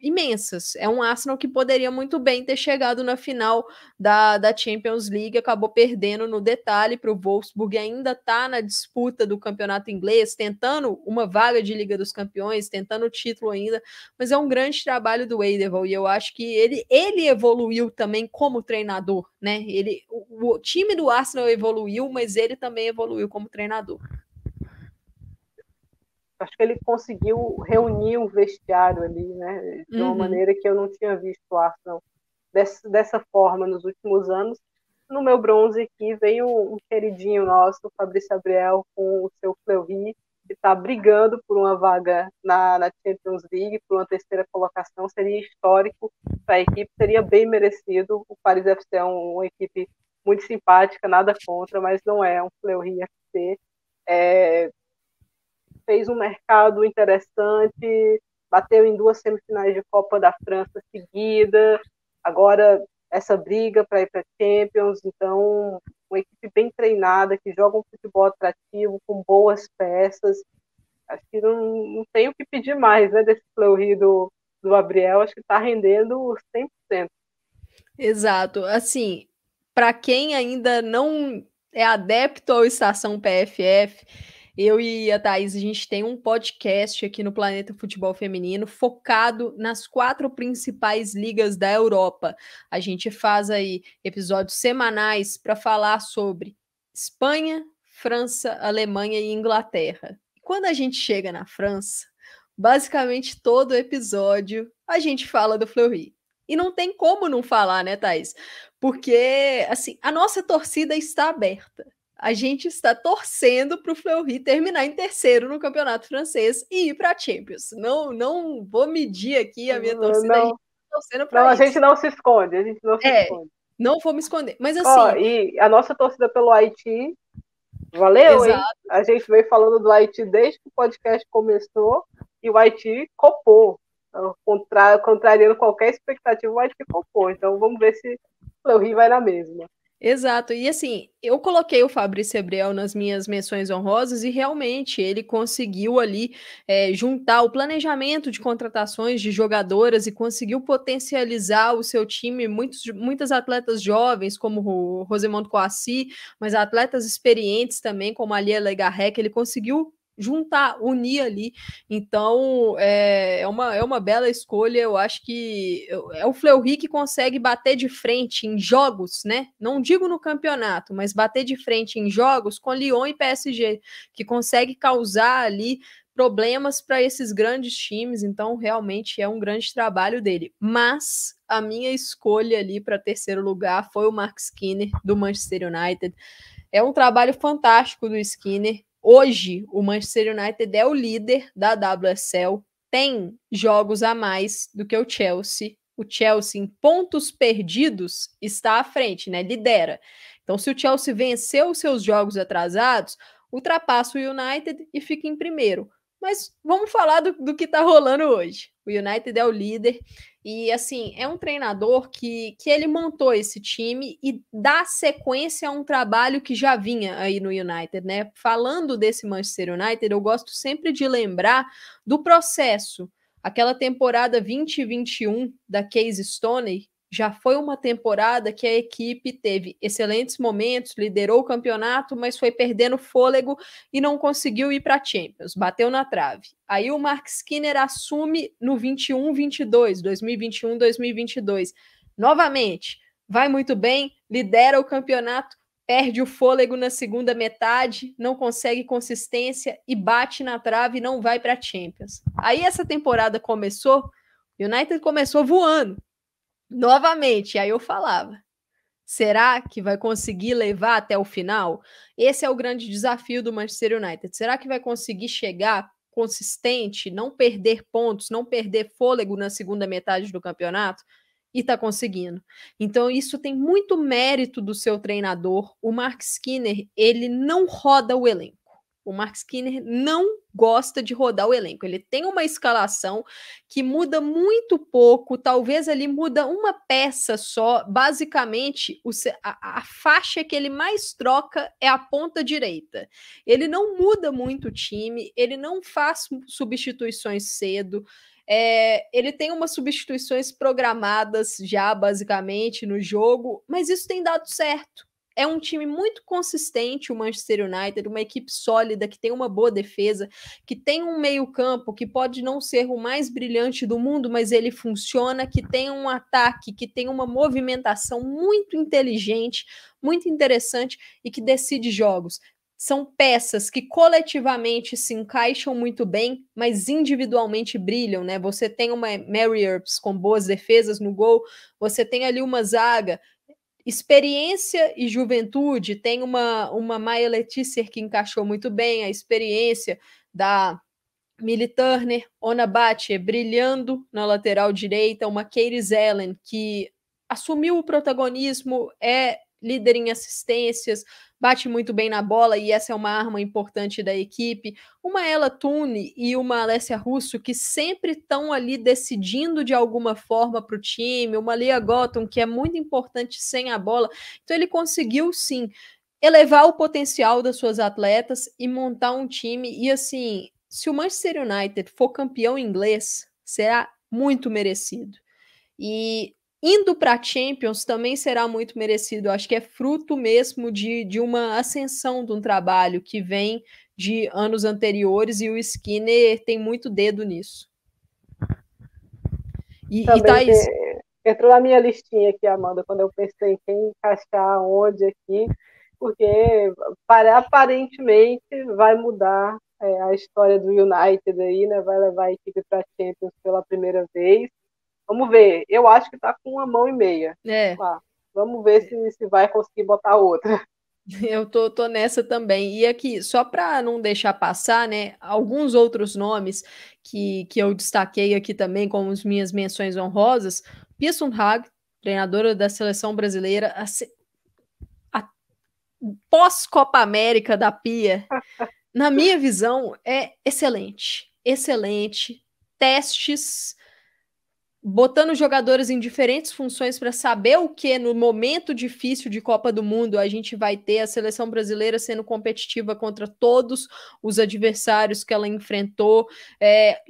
imensas. É um Arsenal que poderia muito bem ter chegado na final da, da Champions League, acabou perdendo no detalhe para o Wolfsburg, ainda está na disputa do campeonato inglês, tentando uma vaga de Liga dos Campeões, tentando o título ainda, mas é um grande trabalho do Eideval e eu acho que ele, ele evoluiu também como treinador, né? Ele, o, o time do Arsenal evoluiu, mas ele também evoluiu como treinador acho que ele conseguiu reunir um vestiário ali, né, de uma uhum. maneira que eu não tinha visto o Arsenal dessa, dessa forma nos últimos anos. No meu bronze aqui vem um, queridinho nosso, o Fabrício Gabriel, com o seu Fleury, que está brigando por uma vaga na, na, Champions League, por uma terceira colocação, seria histórico para a equipe, seria bem merecido. O Paris FC é um, uma equipe muito simpática, nada contra, mas não é um Fleury FC. É, fez um mercado interessante, bateu em duas semifinais de Copa da França seguida, agora essa briga para ir para Champions, então uma equipe bem treinada, que joga um futebol atrativo, com boas peças. Acho que não, não tem o que pedir mais né, desse Fleury do, do Gabriel, acho que está rendendo 100%. Exato. Assim, para quem ainda não é adepto ao Estação PFF, eu e a Thaís, a gente tem um podcast aqui no Planeta Futebol Feminino focado nas quatro principais ligas da Europa. A gente faz aí episódios semanais para falar sobre Espanha, França, Alemanha e Inglaterra. Quando a gente chega na França, basicamente todo episódio a gente fala do Fleury. E não tem como não falar, né, Thaís? Porque, assim, a nossa torcida está aberta a gente está torcendo para o Fleury terminar em terceiro no campeonato francês e ir para a Champions. Não, não vou medir aqui a minha torcida. Não, a gente, torcendo não, a gente não se esconde, a gente não se é, esconde. Não vou me esconder. Mas assim. e a nossa torcida pelo Haiti, valeu, Exato. hein? A gente veio falando do Haiti desde que o podcast começou e o Haiti copou. Então, contra, contrariando qualquer expectativa, o Haiti copou. Então vamos ver se o Fleury vai na mesma. Exato. E assim, eu coloquei o Fabrício Abreu nas minhas menções honrosas e realmente ele conseguiu ali é, juntar o planejamento de contratações de jogadoras e conseguiu potencializar o seu time, muitos, muitas atletas jovens, como o Rosemondo Coassi, mas atletas experientes também, como a Lia Legarrec, ele conseguiu juntar, unir ali. Então, é, é, uma, é uma bela escolha. Eu acho que é o Fleury que consegue bater de frente em jogos, né? Não digo no campeonato, mas bater de frente em jogos com Lyon e PSG, que consegue causar ali problemas para esses grandes times. Então, realmente é um grande trabalho dele. Mas a minha escolha ali para terceiro lugar foi o Mark Skinner do Manchester United. É um trabalho fantástico do Skinner Hoje, o Manchester United é o líder da WSL, tem jogos a mais do que o Chelsea. O Chelsea, em pontos perdidos, está à frente, né? Lidera. Então, se o Chelsea venceu os seus jogos atrasados, ultrapassa o United e fica em primeiro. Mas vamos falar do, do que está rolando hoje. O United é o líder e assim, é um treinador que, que ele montou esse time e dá sequência a um trabalho que já vinha aí no United, né? Falando desse Manchester United, eu gosto sempre de lembrar do processo. Aquela temporada 2021 da Case Stoney, já foi uma temporada que a equipe teve excelentes momentos, liderou o campeonato, mas foi perdendo fôlego e não conseguiu ir para a Champions, bateu na trave. Aí o Mark Skinner assume no 21-22, 2021-2022. Novamente, vai muito bem, lidera o campeonato, perde o fôlego na segunda metade, não consegue consistência e bate na trave e não vai para a Champions. Aí essa temporada começou, o United começou voando novamente. Aí eu falava: será que vai conseguir levar até o final? Esse é o grande desafio do Manchester United. Será que vai conseguir chegar consistente, não perder pontos, não perder fôlego na segunda metade do campeonato? E está conseguindo. Então, isso tem muito mérito do seu treinador. O Mark Skinner, ele não roda o elenco. O Mark Skinner não gosta de rodar o elenco. Ele tem uma escalação que muda muito pouco, talvez ali muda uma peça só. Basicamente, o, a, a, faixa que ele mais troca é a ponta direita. Ele não muda muito o time, ele não faz substituições cedo. É, ele tem umas substituições programadas já, basicamente, no jogo, mas isso tem dado certo é um time muito consistente, o Manchester United, uma equipe sólida, que tem uma boa defesa, que tem um meio-campo que pode não ser o mais brilhante do mundo, mas ele funciona, que tem um ataque, que tem uma movimentação muito inteligente, muito interessante e que decide jogos. são peças que coletivamente se encaixam muito bem, mas individualmente brilham, né? Você tem uma Mary Earps com boas defesas no gol, você tem ali uma zaga experiência e juventude, tem uma, uma Maia Letícia que encaixou muito bem, a experiência da Millie Turner, Ona Batche brilhando na lateral direita, uma Katie Zellen que assumiu o protagonismo, é líder em assistências, bate muito bem na bola e essa é uma arma importante da equipe. Uma Ella Tune e uma Alessia Russo que sempre estão ali decidindo de alguma forma para o time, uma Lia Gotham que é muito importante sem a bola. Então ele conseguiu sim elevar o potencial das suas atletas e montar um time e assim, se o Manchester United for campeão inglês, será muito merecido. E Indo para a Champions também será muito merecido. acho que é fruto mesmo de, de uma ascensão de um trabalho que vem de anos anteriores e o Skinner tem muito dedo nisso. E, e Thaís... Entrou na minha listinha aqui, Amanda, quando eu pensei em quem encaixar onde aqui, porque para, aparentemente vai mudar é, a história do United aí, né? Vai levar a equipe para a Champions pela primeira vez. Vamos ver. Eu acho que está com uma mão e meia. É. vamos ver se, se vai conseguir botar outra. Eu tô, tô nessa também. E aqui, só para não deixar passar, né? Alguns outros nomes que, que eu destaquei aqui também como as minhas menções honrosas. Pia Hag, treinadora da seleção brasileira, a, a pós-Copa América da Pia, na minha visão, é excelente. Excelente. Testes botando jogadores em diferentes funções para saber o que no momento difícil de Copa do Mundo a gente vai ter a seleção brasileira sendo competitiva contra todos os adversários que ela enfrentou. É,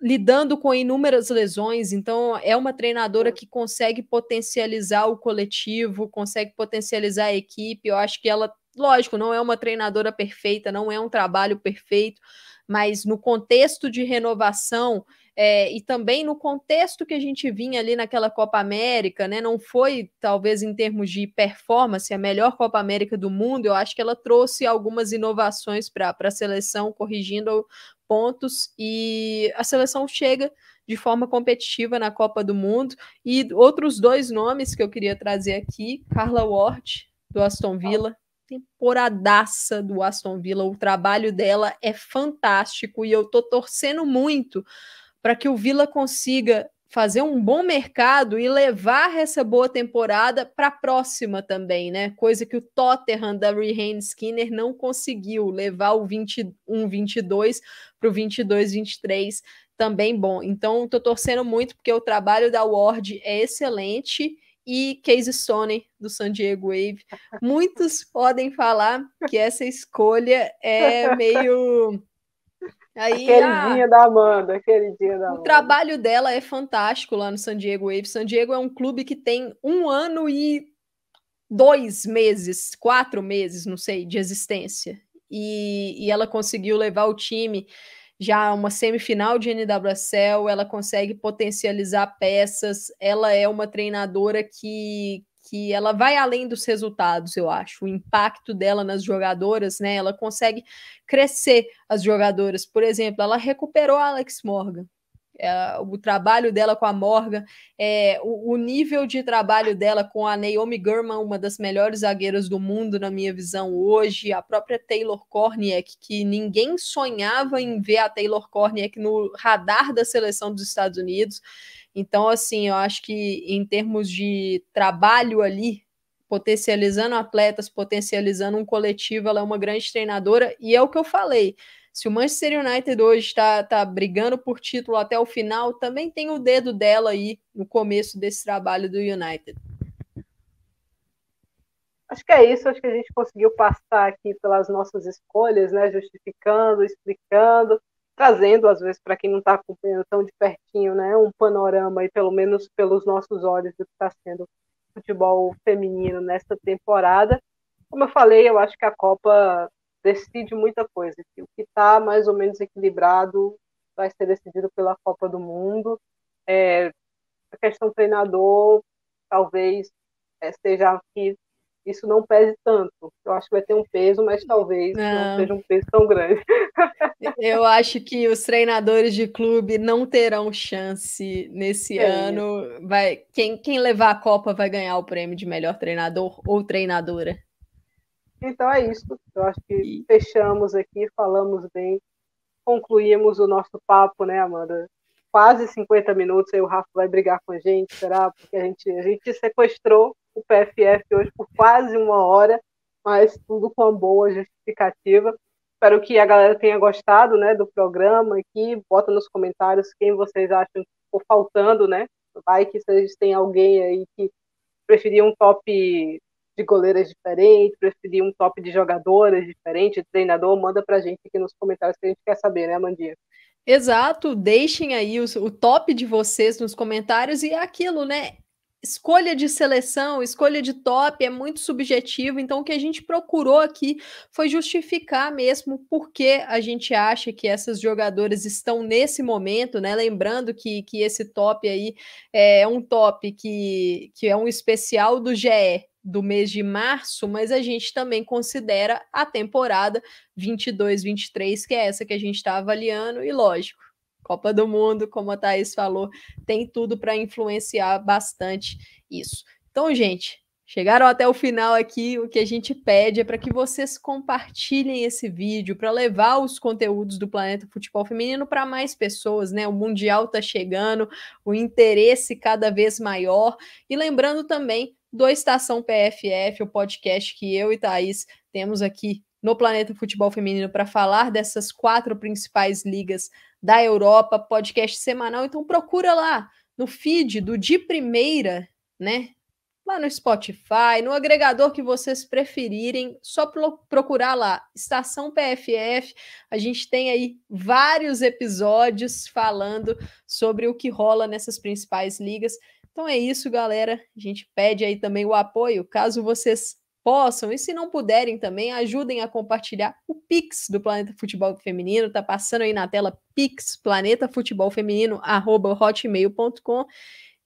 lidando com inúmeras lesões, então é uma treinadora que consegue potencializar o coletivo, consegue potencializar a equipe. Eu acho que ela, lógico, não é uma treinadora perfeita, não é um trabalho perfeito, mas no contexto de renovação, é, e também no contexto que a gente vinha ali naquela Copa América, né? Não foi, talvez, em termos de performance, a melhor Copa América do mundo. Eu acho que ela trouxe algumas inovações para a seleção, corrigindo pontos, e a seleção chega de forma competitiva na Copa do Mundo. E outros dois nomes que eu queria trazer aqui: Carla Ward, do Aston Villa, temporadaça do Aston Villa. O trabalho dela é fantástico e eu tô torcendo muito para que o Vila consiga fazer um bom mercado e levar essa boa temporada para a próxima também, né? Coisa que o Tottenham da Rehan Skinner não conseguiu levar o 21-22 para o 22-23 também bom. Então, estou torcendo muito porque o trabalho da Ward é excelente e Casey Stone do San Diego Wave. Muitos podem falar que essa escolha é meio Aí, queridinha ah, da Amanda, queridinha da Amanda. O trabalho dela é fantástico lá no San Diego Wave. San Diego é um clube que tem um ano e dois meses, quatro meses, não sei, de existência. E, e ela conseguiu levar o time já a uma semifinal de NWSL, ela consegue potencializar peças, ela é uma treinadora que, que ela vai além dos resultados, eu acho. O impacto dela nas jogadoras, né? Ela consegue crescer as jogadoras. Por exemplo, ela recuperou a Alex Morgan. É, o trabalho dela com a Morgan, é, o, o, nível de trabalho dela com a Naomi Gurman, uma das melhores zagueiras do mundo, na minha visão, hoje, a própria Taylor Korniak, que ninguém sonhava em ver a Taylor Korniak no radar da seleção dos Estados Unidos. Então, assim, eu acho que em termos de trabalho ali, potencializando atletas, potencializando um coletivo, ela é uma grande treinadora, e é o que eu falei. Se o Manchester United hoje está tá brigando por título até o final, também tem o dedo dela aí no começo desse trabalho do United. Acho que é isso, acho que a gente conseguiu passar aqui pelas nossas escolhas, né? Justificando, explicando trazendo, às vezes, para quem não está acompanhando tão de pertinho, né, um panorama, e pelo menos pelos nossos olhos, do que está sendo futebol feminino nesta temporada. Como eu falei, eu acho que a Copa decide muita coisa. O que está mais ou menos equilibrado vai ser decidido pela Copa do Mundo. É, a questão treinador talvez é, seja que isso não pese tanto. Eu acho que vai ter um peso, mas talvez não, não seja um peso tão grande. Eu acho que os treinadores de clube não terão chance nesse é. ano. Vai, quem, quem levar a Copa vai ganhar o prêmio de melhor treinador ou treinadora. Então é isso. Eu acho que fechamos aqui, falamos bem, concluímos o nosso papo, né, Amanda? Quase 50 minutos, aí o Rafa vai brigar com a gente, será? Porque a gente, a gente sequestrou o PFF hoje por quase uma hora, mas tudo com uma boa justificativa. Espero que a galera tenha gostado né, do programa aqui. Bota nos comentários quem vocês acham que ficou faltando, né? Vai que vocês têm alguém aí que preferia um top de goleiras diferente, preferia um top de jogadoras diferente, treinador, manda pra gente aqui nos comentários que a gente quer saber, né, Amandinha? Exato, deixem aí o, o top de vocês nos comentários e é aquilo, né? escolha de seleção, escolha de top é muito subjetivo, então o que a gente procurou aqui foi justificar mesmo por que a gente acha que essas jogadoras estão nesse momento, né? Lembrando que, que esse top aí é um top que, que é um especial do GE do mês de março, mas a gente também considera a temporada 22-23, que é essa que a gente está avaliando, e lógico, Copa do Mundo, como a Thaís falou, tem tudo para influenciar bastante isso. Então, gente, chegaram até o final aqui. O que a gente pede é para que vocês compartilhem esse vídeo para levar os conteúdos do Planeta Futebol Feminino para mais pessoas, né? O Mundial está chegando, o interesse cada vez maior. E lembrando também do Estação PFF, o podcast que eu e Thaís temos aqui no Planeta Futebol Feminino para falar dessas quatro principais ligas da Europa, podcast semanal. Então procura lá no feed do De Primeira, né? Lá no Spotify, no agregador que vocês preferirem, só procurar lá, Estação PFF. A gente tem aí vários episódios falando sobre o que rola nessas principais ligas. Então é isso, galera. A gente pede aí também o apoio, caso vocês possam, e se não puderem também, ajudem a compartilhar o Pix do Planeta Futebol Feminino, tá passando aí na tela Pix, Planeta Futebol Feminino, arroba hotmail.com.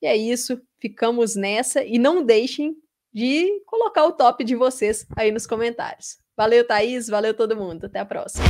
E é isso, ficamos nessa e não deixem de colocar o top de vocês aí nos comentários. Valeu, Thaís, valeu todo mundo, até a próxima.